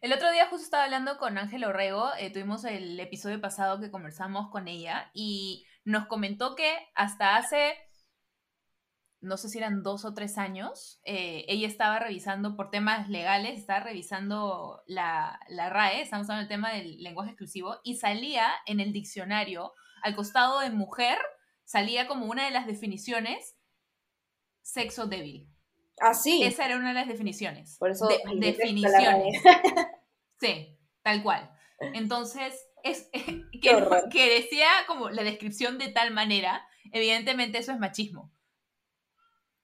El otro día justo estaba hablando con Ángel Orrego, eh, tuvimos el episodio pasado que conversamos con ella y nos comentó que hasta hace, no sé si eran dos o tres años, eh, ella estaba revisando por temas legales, estaba revisando la, la RAE, estamos hablando del tema del lenguaje exclusivo, y salía en el diccionario, al costado de mujer, salía como una de las definiciones sexo débil. Ah, sí. Esa era una de las definiciones. Por eso. definiciones. (laughs) sí, tal cual. Entonces, es (laughs) que, decía como la descripción de tal manera, evidentemente eso es machismo.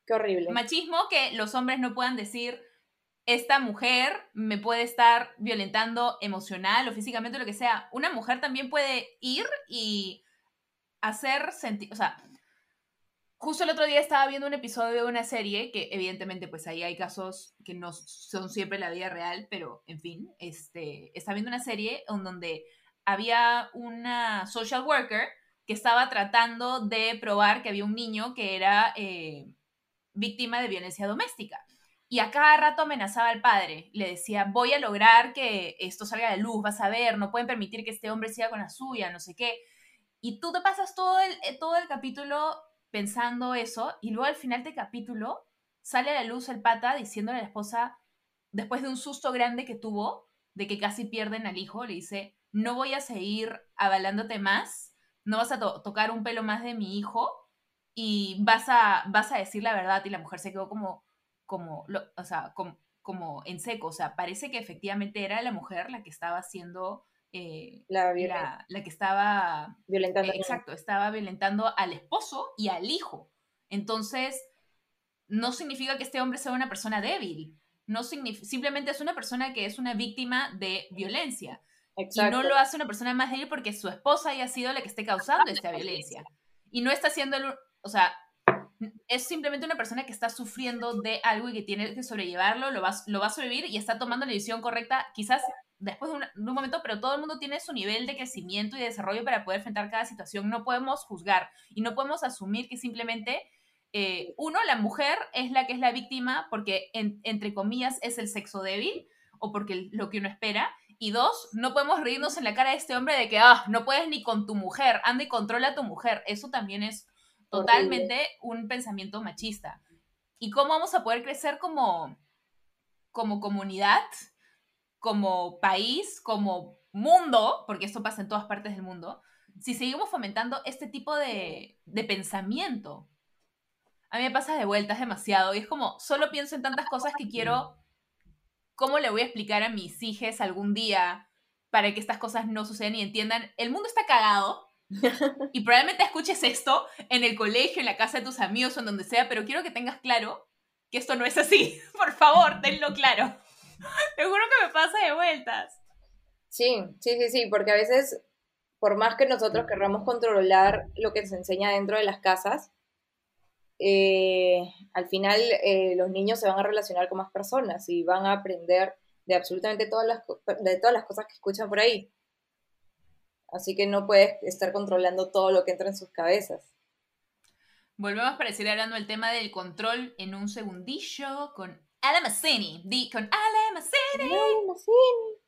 Qué horrible. Machismo que los hombres no puedan decir, esta mujer me puede estar violentando emocional o físicamente, lo que sea. Una mujer también puede ir y hacer sentir, o sea, justo el otro día estaba viendo un episodio de una serie que evidentemente pues ahí hay casos que no son siempre la vida real, pero en fin, este, estaba viendo una serie en donde había una social worker que estaba tratando de probar que había un niño que era eh, víctima de violencia doméstica. Y a cada rato amenazaba al padre, le decía, voy a lograr que esto salga de luz, vas a ver, no pueden permitir que este hombre siga con la suya, no sé qué. Y tú te pasas todo el, eh, todo el capítulo pensando eso y luego al final del capítulo sale a la luz el pata diciéndole a la esposa, después de un susto grande que tuvo, de que casi pierden al hijo, le dice, no voy a seguir avalándote más, no vas a tocar un pelo más de mi hijo y vas a, vas a decir la verdad y la mujer se quedó como, como, o sea, como, como en seco, o sea, parece que efectivamente era la mujer la que estaba haciendo eh, la, la, que estaba violentando. exacto, estaba violentando al esposo y al hijo. Entonces, no significa que este hombre sea una persona débil. No simplemente es una persona que es una víctima de violencia. Y no lo hace una persona más débil porque su esposa haya sido la que esté causando esta violencia. Y no está haciendo, o sea, es simplemente una persona que está sufriendo de algo y que tiene que sobrellevarlo, lo va, lo va a sobrevivir y está tomando la decisión correcta, quizás después de un, momento, pero todo el mundo tiene su nivel de crecimiento y desarrollo para poder enfrentar cada situación. No podemos juzgar y no podemos asumir que simplemente, eh, uno, la mujer es la que es la víctima porque, entre comillas, es el sexo débil o porque lo que uno espera. Y dos, no podemos reírnos en la cara de este hombre de que, ah, no puedes ni con tu mujer, anda y controla a tu mujer. Eso también es totalmente un pensamiento machista. ¿Y cómo vamos a poder crecer como, como comunidad como país, como mundo, porque esto pasa en todas partes del mundo, si seguimos fomentando este tipo de, pensamiento. A mí me pasa de vueltas demasiado y es como, solo pienso en tantas cosas que quiero, ¿cómo le voy a explicar a mis hijos algún día para que estas cosas no sucedan y entiendan? El mundo está cagado (laughs) y probablemente escuches esto en el colegio, en la casa de tus amigos o en donde sea, pero quiero que tengas claro que esto no es así. (laughs) Por favor, tenlo claro. (laughs) Te juro que me pasa de vueltas. Sí, sí, sí, sí, porque a veces, por más que nosotros querramos controlar lo que se enseña dentro de las casas, eh, al final eh, los niños se van a relacionar con más personas y van a aprender de absolutamente todas las, de todas las cosas que escuchan por ahí. Así que no puedes estar controlando todo lo que entra en sus cabezas. Volvemos para seguir hablando del tema del control en un segundillo con Ale Massini. Di con Ale Massini.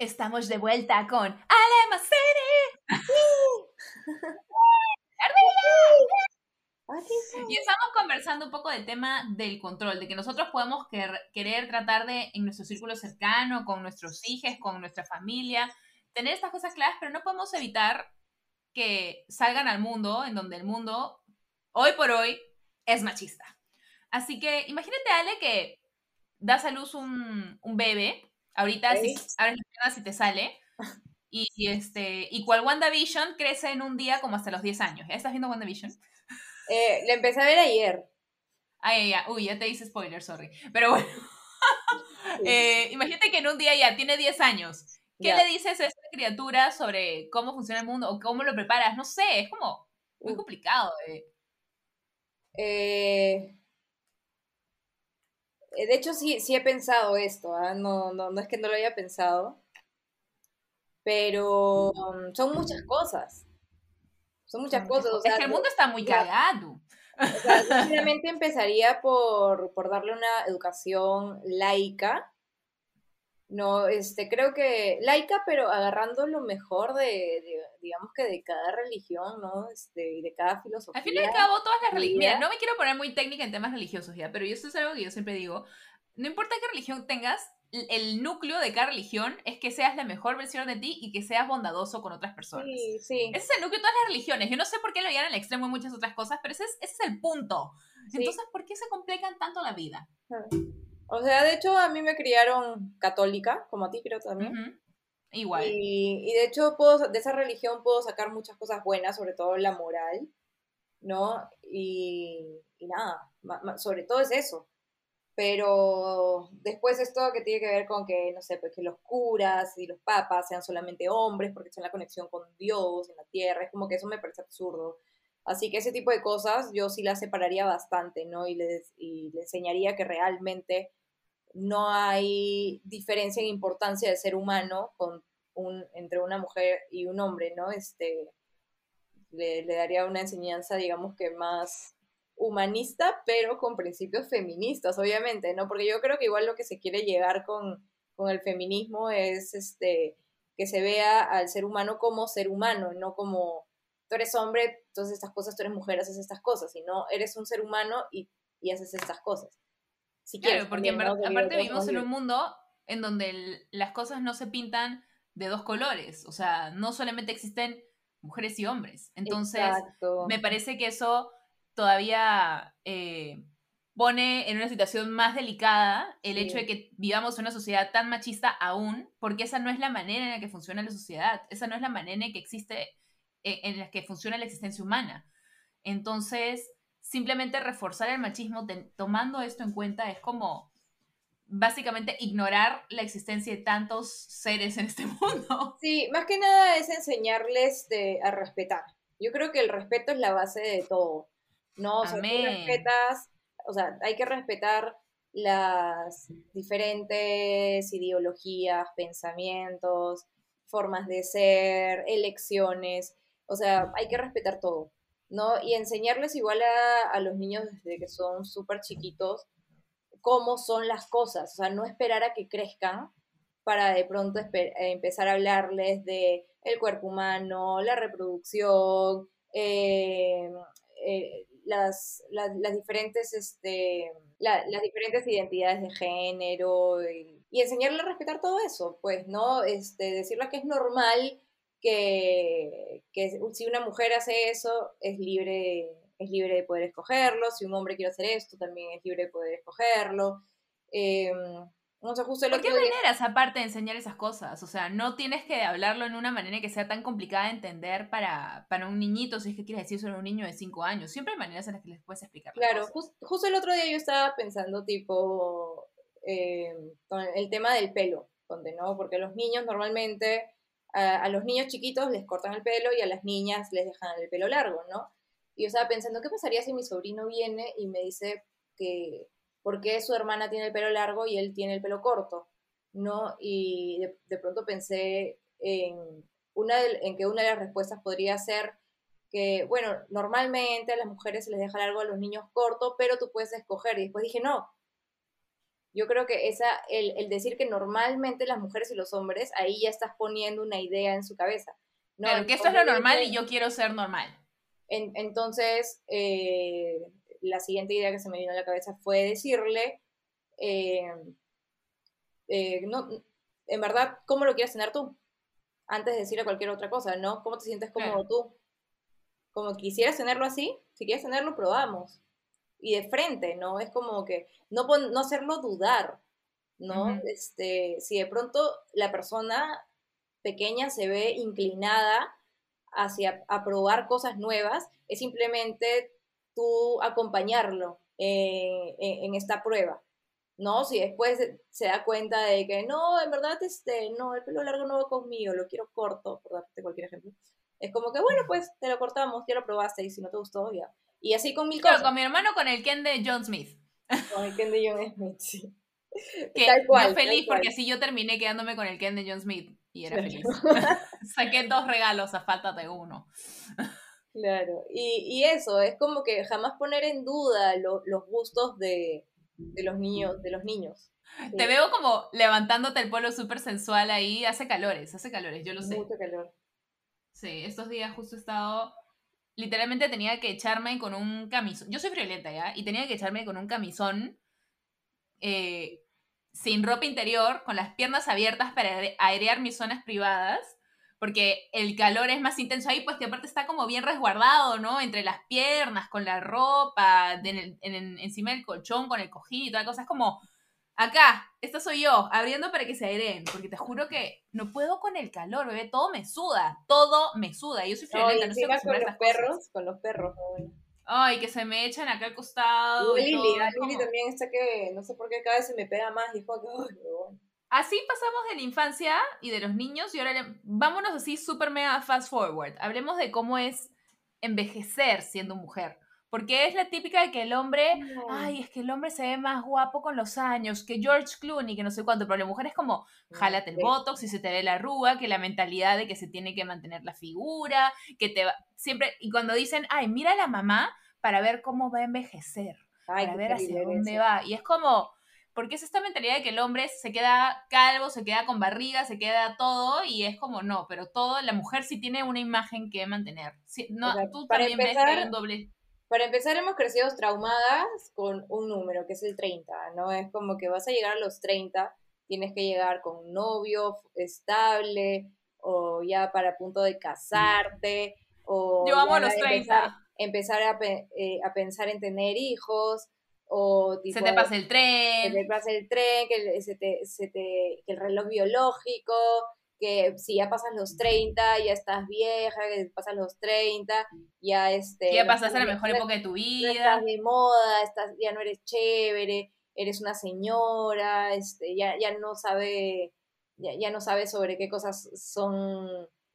Estamos de vuelta con Ale Massini. (laughs) Y estamos conversando un poco del tema del control, de que nosotros podemos querer tratar de, en nuestro círculo cercano, con nuestros hijos, con nuestra familia, tener estas cosas claras, pero no podemos evitar que salgan al mundo, en donde el mundo, hoy por hoy, es machista. Así que imagínate, Ale, que das a luz un, un bebé, ahorita si si te sale, y, este, y cual WandaVision crece en un día como hasta los 10 años. ¿Ya estás viendo WandaVision? Eh, la empecé a ver ayer. Ay, ya, uy, ya te hice spoiler, sorry. Pero bueno. (laughs) Eh, imagínate que en un día ya tiene 10 años. ¿Qué le dices a esta criatura sobre cómo funciona el mundo o cómo lo preparas? No sé, es como muy complicado. Eh. Eh, de hecho, sí, sí he pensado esto, ¿ah? no, no, no es que no lo haya pensado, pero um, son muchas cosas. Son muchas cosas. es que el mundo está muy cagado. O sea, (laughs) empezaría por, por darle una educación laica, no, este, creo que laica, pero agarrando lo mejor de, digamos que de cada religión, ¿no? Este, y de cada filosofía. Al fin y al cabo, todas las religiones. Mira, no me quiero poner muy técnica en temas religiosos ya, pero esto es algo que yo siempre digo. No importa qué religión tengas, el núcleo de cada religión es que seas la mejor versión de ti y que seas bondadoso con otras personas. Sí, sí. Ese es el núcleo de todas las religiones. Yo no sé por qué lo llevan al extremo en muchas otras cosas, pero ese es, ese es el punto. Entonces, ¿por qué se complican tanto la vida? O sea, de hecho, a mí me criaron católica, como a ti creo también. Igual. Y, de hecho, puedo, de esa religión puedo sacar muchas cosas buenas, sobre todo la moral, ¿no? Y, nada, sobre todo es eso. Pero después esto que tiene que ver con que, no sé, pues que los curas y los papas sean solamente hombres porque son la conexión con Dios en la tierra, es como que eso me parece absurdo. Así que ese tipo de cosas yo sí las separaría bastante, ¿no? Y les, y les enseñaría que realmente no hay diferencia en importancia de ser humano con un, entre una mujer y un hombre, ¿no? Este, le, daría una enseñanza, digamos que más humanista, pero con principios feministas, obviamente, ¿no? Porque yo creo que igual lo que se quiere llegar con, con el feminismo es este que se vea al ser humano como ser humano, no como tú eres hombre, entonces estas cosas, tú eres mujer, haces estas cosas, sino eres un ser humano y, y haces estas cosas claro, porque aparte vivimos en un mundo en donde las cosas no se pintan de dos colores, o sea, no solamente existen mujeres y hombres. Entonces, me parece que eso todavía eh, pone en una situación más delicada el hecho de que vivamos en una sociedad tan machista aún, porque esa no es la manera en la que funciona la sociedad, esa no es la manera en que existe, eh, en la que funciona la existencia humana. Entonces, simplemente reforzar el machismo tomando esto en cuenta es como básicamente ignorar la existencia de tantos seres en este (laughs) mundo. Sí, más que nada es enseñarles a respetar. Yo creo que el respeto es la base de todo. No, o sea, respetas, o sea, hay que respetar las diferentes ideologías, pensamientos, formas de ser, elecciones, o sea, hay que respetar todo. ¿No? Y enseñarles igual a, los niños desde que son súper chiquitos cómo son las cosas, o sea, no esperar a que crezcan para de pronto eh, empezar a hablarles de el cuerpo humano, la reproducción, eh, eh, las, las, diferentes, este, las diferentes identidades de género y, y, enseñarles a respetar todo eso, pues, ¿no? Este, decirles que es normal que, si una mujer hace eso, es libre, es libre de poder escogerlo, si un hombre quiere hacer esto, también es libre de poder escogerlo. Eh, no justo ¿Por qué maneras, aparte de enseñar esas cosas? O sea, no tienes que hablarlo en una manera que sea tan complicada de entender para, para un niñito, si es que quieres decir sobre un niño de 5 años. Siempre hay maneras en las que les puedes explicar. Claro, justo el otro día yo estaba pensando, tipo, eh, con el tema del pelo, donde no, porque los niños normalmente a, los niños chiquitos les cortan el pelo y a las niñas les dejan el pelo largo, ¿no? Y yo estaba pensando, ¿qué pasaría si mi sobrino viene y me dice que por qué su hermana tiene el pelo largo y él tiene el pelo corto? ¿No? Y de, pronto pensé en, una en que una de las respuestas podría ser que, bueno, normalmente a las mujeres se les deja largo a los niños corto, pero tú puedes escoger. Y después dije, no, yo creo que esa, el, decir que normalmente las mujeres y los hombres, ahí ya estás poniendo una idea en su cabeza. ¿no? que esto es lo normal y yo quiero ser normal. entonces, eh, la siguiente idea que se me vino a la cabeza fue decirle, eh, eh, no, en verdad, ¿cómo lo quieres tener tú? Antes de decirle cualquier otra cosa, ¿no? ¿Cómo te sientes cómodo tú? Como quisieras tenerlo así, si quieres tenerlo, probamos y de frente, ¿no? Es como que no, no hacerlo dudar, ¿no? este, si de pronto la persona pequeña se ve inclinada hacia a probar cosas nuevas, es simplemente tú acompañarlo en, esta prueba. ¿no? Si después se da cuenta de que no, en verdad, este, no, el pelo largo no va conmigo, lo quiero corto, por darte cualquier ejemplo. Es como que, bueno, pues te lo cortamos, ya lo probaste y si no te gustó, ya. Y así con mil cosas. con mi hermano con el Ken de John Smith. Con el Ken de John Smith, sí. (laughs) Que tal cual, yo feliz porque así yo terminé quedándome con el Ken de John Smith y era feliz. (laughs) Saqué dos regalos a falta de uno. (laughs) Claro, y, y, eso, es como que jamás poner en duda los gustos de, de, los niños, de los niños. Te veo como levantándote el polo súper sensual ahí, hace calores, hace calores, yo lo sé. Mucho calor. Sí, estos días justo he estado, literalmente tenía que echarme con un camisón, yo soy friolenta ya, y tenía que echarme con un camisón eh, sin ropa interior, con las piernas abiertas para airear mis zonas privadas porque el calor es más intenso ahí, pues que aparte está como bien resguardado, ¿no? Entre las piernas, con la ropa, en encima del colchón, con el cojín y toda cosa. Es como, acá, esta soy yo, abriendo para que se aireen, porque te juro que no puedo con el calor, bebé, todo me suda, todo me suda. Yo soy friolenta, no, sé con los perros, con los perros, Ay, que se me echan acá al costado. Lili, Lili también está que, no sé por qué cada vez se me pega más, dijo que. Así pasamos de la infancia y de los niños y ahora vámonos así súper mega fast forward. Hablemos de cómo es envejecer siendo mujer. Porque es la típica de que el hombre, ay, es que el hombre se ve más guapo con los años, que George Clooney, que no sé cuánto, pero la mujer es como, jálate el botox y se te ve la arruga, que la mentalidad de que se tiene que mantener la figura, que te va, siempre, y cuando dicen, ay, mira a la mamá para ver cómo va a envejecer, para ver hacia dónde va, y es como, porque es esta mentalidad de que el hombre se queda calvo, se queda con barriga, se queda todo y es como no, pero todo, la mujer sí tiene una imagen que mantener. no, tú también ves que hay un doble. Para empezar, hemos crecido traumadas con un número, que es el 30, ¿no? Es como que vas a llegar a los 30, tienes que llegar con un novio estable o ya para punto de casarte o... Yo amo los 30. Empezar, a, eh, a pensar en tener hijos o se te pasa el tren. Se te pasa el tren, que, se te, se te, que el reloj biológico, que si ya pasas los 30, ya estás vieja, que pasas los 30, ya este... Ya pasaste la mejor época de tu vida. estás de moda, estás, ya no eres chévere, eres una señora, este, ya, ya no sabe, ya, ya no sabe sobre qué cosas son,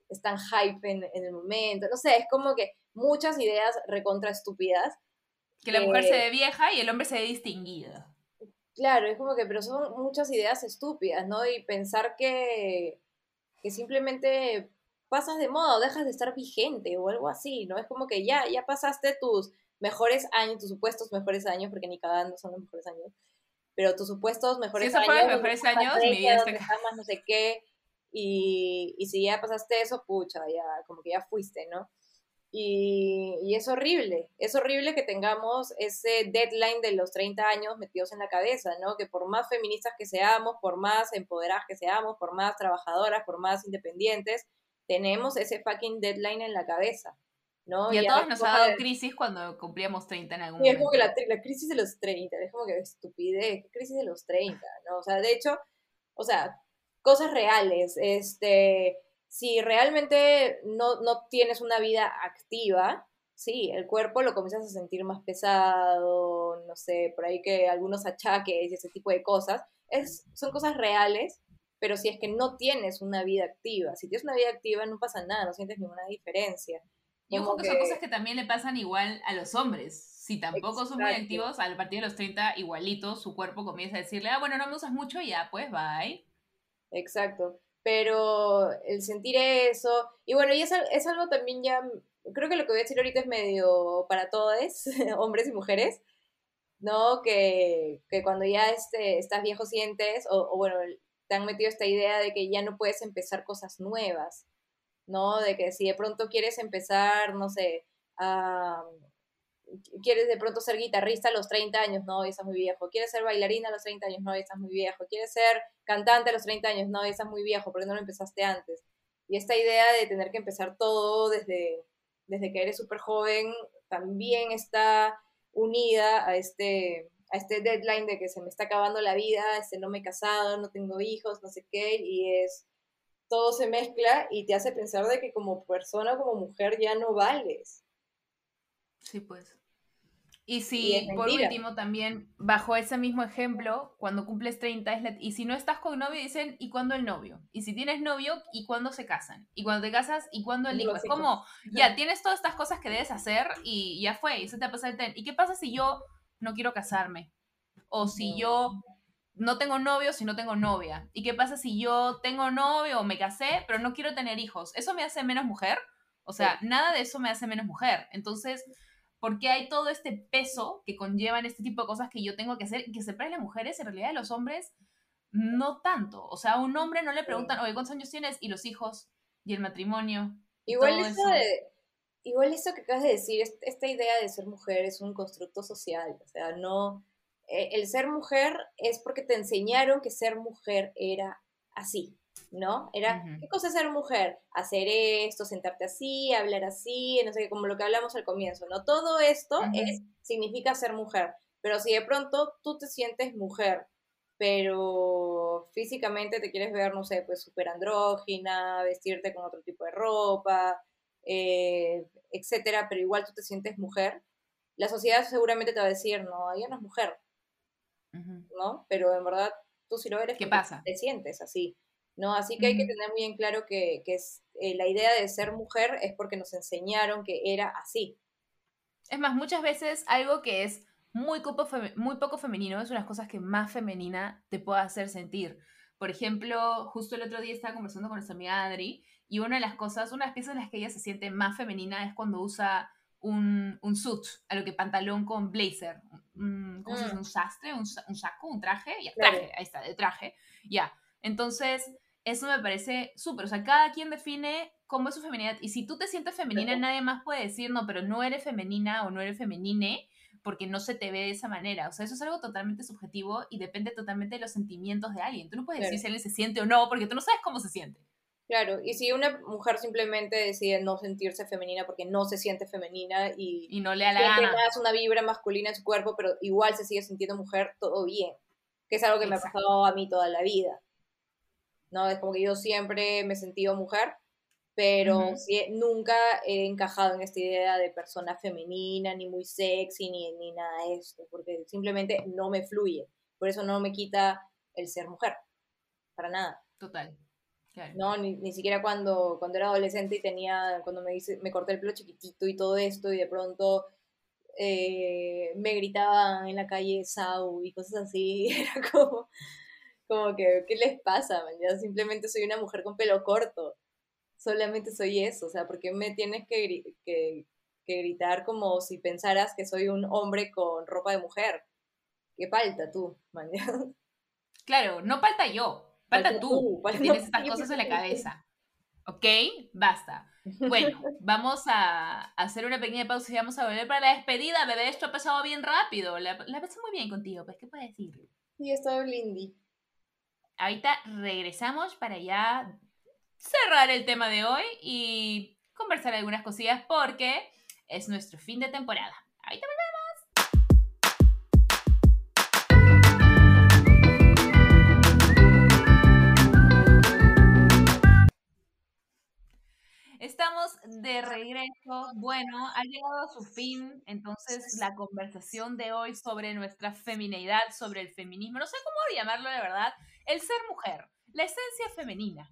están hype en, en el momento, no sé, es como que muchas ideas recontra estúpidas que la mujer se ve vieja y el hombre se ve distinguido. Claro, es como que, pero son muchas ideas estúpidas, ¿no? Y pensar que, que simplemente pasas de moda o dejas de estar vigente o algo así, ¿no? Es como que ya, ya pasaste tus mejores años, tus supuestos mejores años, porque ni cagando son los mejores años, pero tus supuestos mejores si años. Si los mejores años, mi vida está más no sé qué, y, y si ya pasaste eso, pucha, ya, como que ya fuiste, ¿no? Y, es horrible, es horrible que tengamos ese deadline de los 30 años metidos en la cabeza, ¿no? Que por más feministas que seamos, por más empoderadas que seamos, por más trabajadoras, por más independientes, tenemos ese fucking deadline en la cabeza, ¿no? Y a todos nos ha dado crisis cuando cumplíamos 30 en algún momento. Y es como que la, crisis de los 30, es como que estupidez, crisis de los 30, ¿no? O sea, de hecho, o sea, cosas reales, este si realmente no, no tienes una vida activa, sí, el cuerpo lo comienzas a sentir más pesado, no sé, por ahí que algunos achaques y ese tipo de cosas, es, son cosas reales, pero si es que no tienes una vida activa, si tienes una vida activa no pasa nada, no sientes ninguna diferencia. Y ojo que, son cosas que también le pasan igual a los hombres. Si tampoco son muy activos, a partir de los 30, igualitos, su cuerpo comienza a decirle, ah, bueno, no me usas mucho, ya, pues, bye. Exacto pero el sentir eso, y bueno, y es, es algo también ya, creo que lo que voy a decir ahorita es medio para todos, (laughs) hombres y mujeres, ¿no? Que, que cuando ya este, estás viejo sientes, o, o, bueno, te han metido esta idea de que ya no puedes empezar cosas nuevas, ¿no? De que si de pronto quieres empezar, no sé, a quieres de pronto ser guitarrista a los 30 años, no, estás muy viejo. Quieres ser bailarina a los 30 años, no, estás muy viejo. Quieres ser cantante a los 30 años, no, estás muy viejo, porque no lo empezaste antes. Y esta idea de tener que empezar todo desde, desde que eres súper joven también está unida a este, a este deadline de que se me está acabando la vida, este, no me he casado, no tengo hijos, no sé qué, y es todo se mezcla y te hace pensar de que como persona, como mujer ya no vales. Sí, pues. Y si, por último, también, bajo ese mismo ejemplo, cuando cumples 30, es y si no estás con novio, dicen, ¿y cuándo el novio? Y si tienes novio, ¿y cuándo se casan? Y cuando te casas, ¿y cuándo el hijo? Es como, ya, tienes todas estas cosas que debes hacer y ya fue, y se te pasa el tren. ¿Y qué pasa si yo no quiero casarme? O si yo no tengo novio, si no tengo novia. ¿Y qué pasa si yo tengo novio o me casé, pero no quiero tener hijos? ¿Eso me hace menos mujer? O sea, nada de eso me hace menos mujer. Entonces porque hay todo este peso que conllevan este tipo de cosas que yo tengo que hacer y que se las mujeres, en realidad los hombres no tanto. O sea, a un hombre no le preguntan, oye, ¿cuántos años tienes? Y los hijos, y el matrimonio. Igual eso, igual eso que acabas de decir, esta idea de ser mujer es un constructo social. O sea, no. Eh, el ser mujer es porque te enseñaron que ser mujer era así. ¿No? Era, ¿qué cosa es ser mujer? Hacer esto, sentarte así, hablar así, no sé, como lo que hablamos al comienzo, ¿no? Todo esto es, significa ser mujer, pero si de pronto tú te sientes mujer, pero físicamente te quieres ver, no sé, pues súper andrógina, vestirte con otro tipo de ropa, eh, etcétera, pero igual tú te sientes mujer, la sociedad seguramente te va a decir, no, ella no es mujer, ¿no? Pero en verdad tú sí lo eres. ¿Qué pasa? Te sientes así. ¿No? Así que hay que tener muy en claro que, es, eh, la idea de ser mujer es porque nos enseñaron que era así. Es más, muchas veces algo que es muy poco, muy poco femenino es una de las cosas que más femenina te puede hacer sentir. Por ejemplo, justo el otro día estaba conversando con nuestra amiga Adri y una de las cosas, una de las piezas en las que ella se siente más femenina es cuando usa un, un suit, a lo que pantalón con blazer, un, ¿cómo se dice? Mm. Un sastre, un, saco, un traje, ya, traje, ahí está, de traje, ya. Entonces, eso me parece súper. O sea, cada quien define cómo es su feminidad. Y si tú te sientes femenina, nadie más puede decir, no, pero no eres femenina o no eres femenine porque no se te ve de esa manera. O sea, eso es algo totalmente subjetivo y depende totalmente de los sentimientos de alguien. Tú no puedes decir si alguien se siente o no, porque tú no sabes cómo se siente. Claro, y si una mujer simplemente decide no sentirse femenina porque no se siente femenina y, y no le da la gana. más una vibra masculina en su cuerpo, pero igual se sigue sintiendo mujer, todo bien. Que es algo que me ha pasado a mí toda la vida. ¿No? Es como que yo siempre me he sentido mujer, pero nunca he encajado en esta idea de persona femenina, ni muy sexy, ni, ni nada de esto, porque simplemente no me fluye. Por eso no me quita el ser mujer, para nada. Total. No, ni, ni, siquiera cuando, cuando era adolescente y tenía, cuando me, hice, me corté el pelo chiquitito y todo esto, y de pronto eh, me gritaban en la calle Sau y cosas así, (laughs) era como, como que, ¿qué les pasa? Yo simplemente soy una mujer con pelo corto. Solamente soy eso. O sea, ¿por qué me tienes que, que, gritar como si pensaras que soy un hombre con ropa de mujer? ¿Qué falta tú, man? (laughs) Claro, no falta yo. Falta, tú, tienes (laughs) estas cosas en la (laughs) cabeza. ¿Ok? Basta. Bueno, vamos a hacer una pequeña pausa y vamos a volver para la despedida, bebé. Esto ha pasado bien rápido. La, la pasé muy bien contigo, pues, ¿qué puedes decir? Sí, estoy lindy. Ahorita regresamos para ya cerrar el tema de hoy y conversar algunas cosillas porque es nuestro fin de temporada. Ahorita Estamos de regreso. Bueno, ha llegado a su fin entonces la conversación de hoy sobre nuestra feminidad, sobre el feminismo. No sé cómo llamarlo de verdad. El ser mujer, la esencia femenina.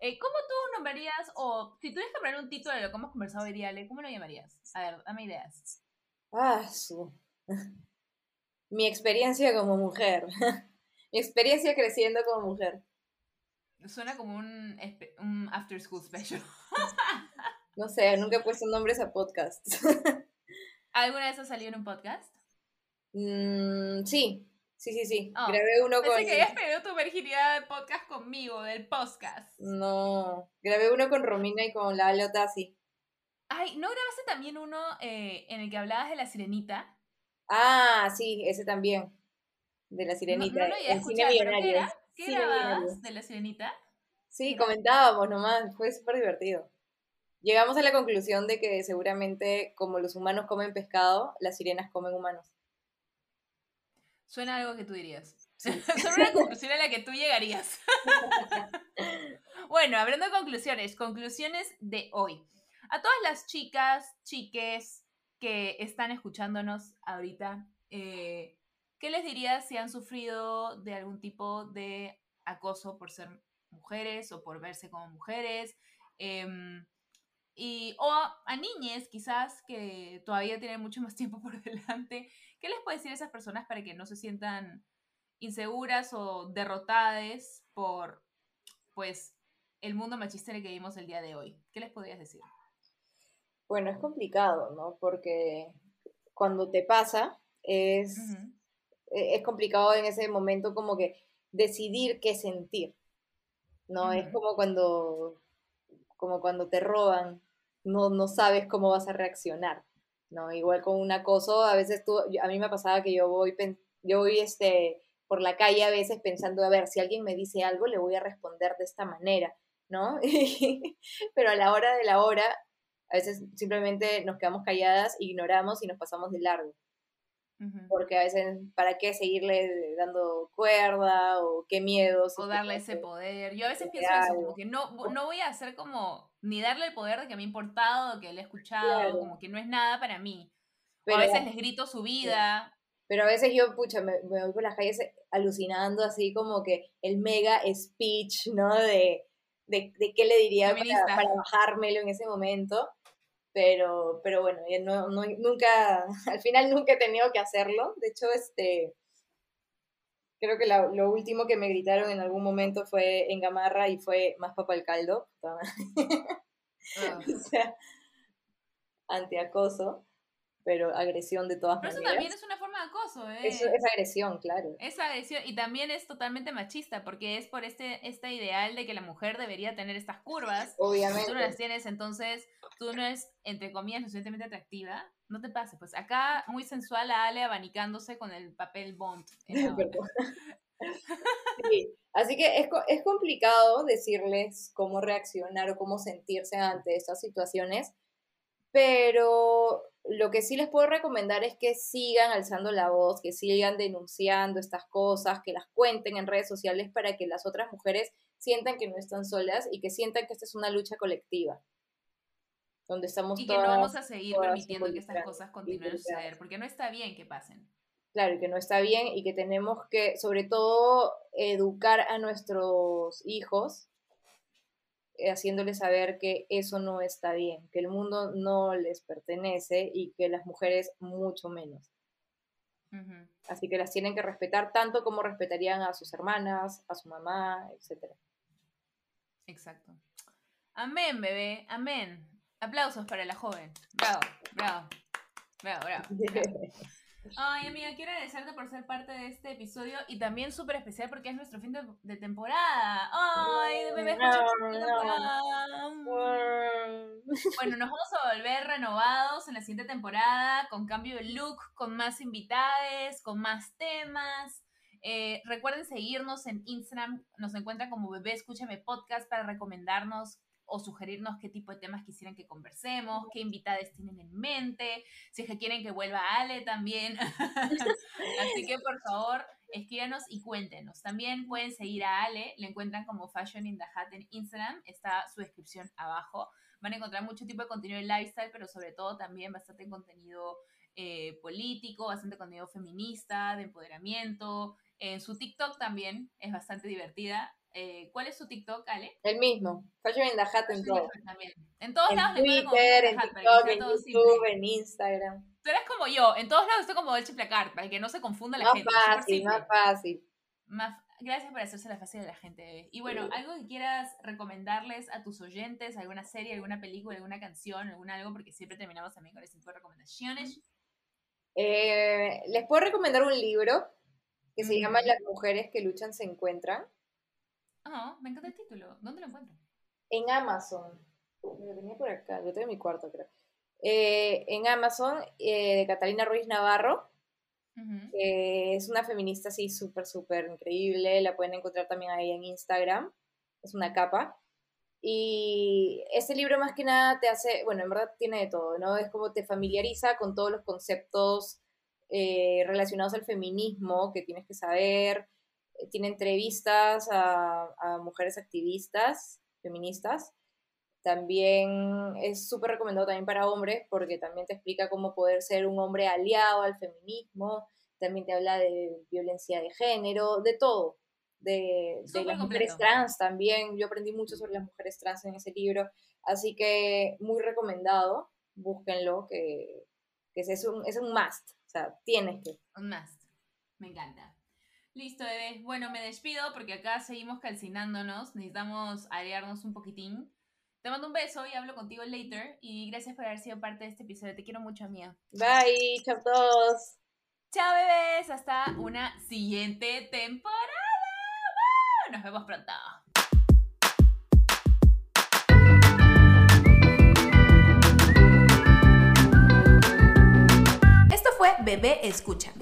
Eh, ¿Cómo tú nombrarías, o si tuvieras que poner un título de lo que hemos conversado hoy día, ¿cómo lo llamarías? A ver, dame ideas. Ah, su. (laughs) Mi experiencia como mujer. (laughs) Mi experiencia creciendo como mujer. Suena como un, un after school special. (laughs) no sé, nunca he puesto nombres a podcasts. ¿Alguna vez has salido en un podcast? Mm, sí, sí, sí, sí. Oh, grabé uno pensé con. que habías perdido tu virginidad de podcast conmigo, del podcast. No, grabé uno con Romina y con la Tasi. Ay, ¿no grabaste también uno eh, en el que hablabas de la sirenita? Ah, sí, ese también. De la sirenita. No, no lo ¿Qué grababas de la sirenita? Sí, comentábamos nomás, fue súper divertido. Llegamos a la conclusión de que seguramente como los humanos comen pescado, las sirenas comen humanos. Suena algo que tú dirías. Suena (laughs) una conclusión a la que tú llegarías. (laughs) bueno, hablando de conclusiones, conclusiones de hoy. A todas las chicas, chiques, que están escuchándonos ahorita, eh, ¿qué les dirías si han sufrido de algún tipo de acoso por ser mujeres o por verse como mujeres? Em, y, o a niñas quizás que todavía tienen mucho más tiempo (laughs) por delante. ¿Qué les puede decir a esas personas para que no se sientan inseguras o derrotadas por pues el mundo machista en el que vivimos el día de hoy? ¿Qué les podrías decir? Bueno, es complicado, ¿no? Porque cuando te pasa es, e, es complicado en ese momento como que decidir qué sentir, ¿no? Es como cuando como cuando te roban, no, no sabes cómo vas a reaccionar, ¿no? Igual con un acoso, a veces tú, a mí me pasaba que yo voy, yo voy este, por la calle a veces pensando, a ver, si alguien me dice algo, le voy a responder de esta manera, ¿no? (laughs) Pero a la hora de la hora, a veces simplemente nos quedamos calladas, ignoramos y nos pasamos de largo porque a veces, ¿para qué seguirle dando cuerda o qué miedos? O darle ese poder. Yo a veces pienso eso, como que no, no voy a hacer como, ni darle el poder de que me ha importado, que le he escuchado, como que no es nada para mí. Pero, a veces les grito su vida. Pero a veces yo, pucha, me, voy por las calles alucinando así como que el mega speech, ¿no? De, de, de qué le diría para, para bajármelo en ese momento pero, pero bueno, no, no, nunca, (laughs) al final nunca he tenido que hacerlo. De hecho, este, creo que lo último que me gritaron en algún momento fue en Gamarra y fue más papa el caldo. (laughs) Ah. o sea, antiacoso pero agresión de todas maneras. Pero eso también es una forma de acoso, ¿eh? Es, es, agresión, claro. Es agresión y también es totalmente machista porque es por este, este ideal de que la mujer debería tener estas curvas. Obviamente. Tú no las tienes, entonces tú no eres, entre comillas, lo suficientemente atractiva. No te pases, pues acá muy sensual a Ale abanicándose con el papel Bond. (laughs) sí. Así que es, es complicado decirles cómo reaccionar o cómo sentirse ante estas situaciones, pero lo que sí les puedo recomendar es que sigan alzando la voz, que sigan denunciando estas cosas, que las cuenten en redes sociales para que las otras mujeres sientan que no están solas y que sientan que esta es una lucha colectiva. Donde estamos y que no vamos a seguir permitiendo que estas cosas continúen a suceder, porque no está bien que pasen. Claro, que no está bien y que tenemos que, sobre todo, educar a nuestros hijos eh, haciéndoles saber que eso no está bien, que el mundo no les pertenece y que las mujeres mucho menos. Así que las tienen que respetar tanto como respetarían a sus hermanas, a su mamá, etc. Exacto. Amén, bebé, amén. Aplausos para la joven. Bravo, bravo. Bravo, bravo. (laughs) Ay, amiga, quiero agradecerte por ser parte de este episodio y también súper especial porque es nuestro fin de, temporada. Ay, de bebé Bueno, nos vamos a volver renovados en la siguiente temporada, con cambio de look, con más invitades, con más temas. Eh, recuerden seguirnos en Instagram, nos encuentran como Bebé Escúchame Podcast para recomendarnos o sugerirnos qué tipo de temas quisieran que conversemos, qué invitadas tienen en mente, si es que quieren que vuelva Ale también. (laughs) (laughs) Así que por favor, escríbanos y cuéntenos. También pueden seguir a Ale, le encuentran como Fashion in the Hat en Instagram, está su descripción abajo. Van a encontrar mucho tipo de contenido de lifestyle, pero sobre todo también bastante contenido eh, político, bastante contenido feminista, de empoderamiento. En su TikTok también es bastante divertida. Eh, ¿Cuál es su TikTok, Ale? El mismo, Fashion in the Hat en todo. En todos lados Twitter, en TikTok, en YouTube, en Instagram. Tú eres como yo, en todos lados estoy como Dolce Placard, para que no se confunda la gente. Más fácil, más fácil. Gracias por hacerse la fácil de la gente. Y bueno, algo que quieras recomendarles a tus oyentes, alguna serie, alguna película, alguna canción, algún algo, porque siempre terminamos también con ese tipo de recomendaciones. Eh, les puedo recomendar un libro que se llama Las mujeres que luchan se encuentran. Ah, me encanta el título. ¿Dónde lo encuentro? En Amazon. Lo tenía por acá, lo tengo en mi cuarto, creo. Eh, en Amazon, eh, de Catalina Ruiz Navarro. es una feminista así súper, súper increíble. La pueden encontrar también ahí en Instagram. Es una capa. Y este libro más que nada te hace, bueno, en verdad tiene de todo, ¿no? Es como te familiariza con todos los conceptos eh, relacionados al feminismo que tienes que saber, tiene entrevistas a, mujeres activistas, feministas, También es súper recomendado también para hombres porque también te explica cómo poder ser un hombre aliado al feminismo, también te habla de violencia de género, de todo, de, las mujeres trans también. Yo aprendí mucho sobre las mujeres trans en ese libro, así que muy recomendado, búsquenlo, que, es, un, es un must, o sea, tienes que. Un must, me encanta. Listo, bebé. Bueno, me despido porque acá seguimos calcinándonos, necesitamos arearnos un poquitín. Te mando un beso y hablo contigo later. Y gracias por haber sido parte de este episodio. Te quiero mucho, mía. Bye, chao todos. Chao, bebés. Hasta una siguiente temporada. Nos vemos pronto. Esto fue Bebé Escúchame.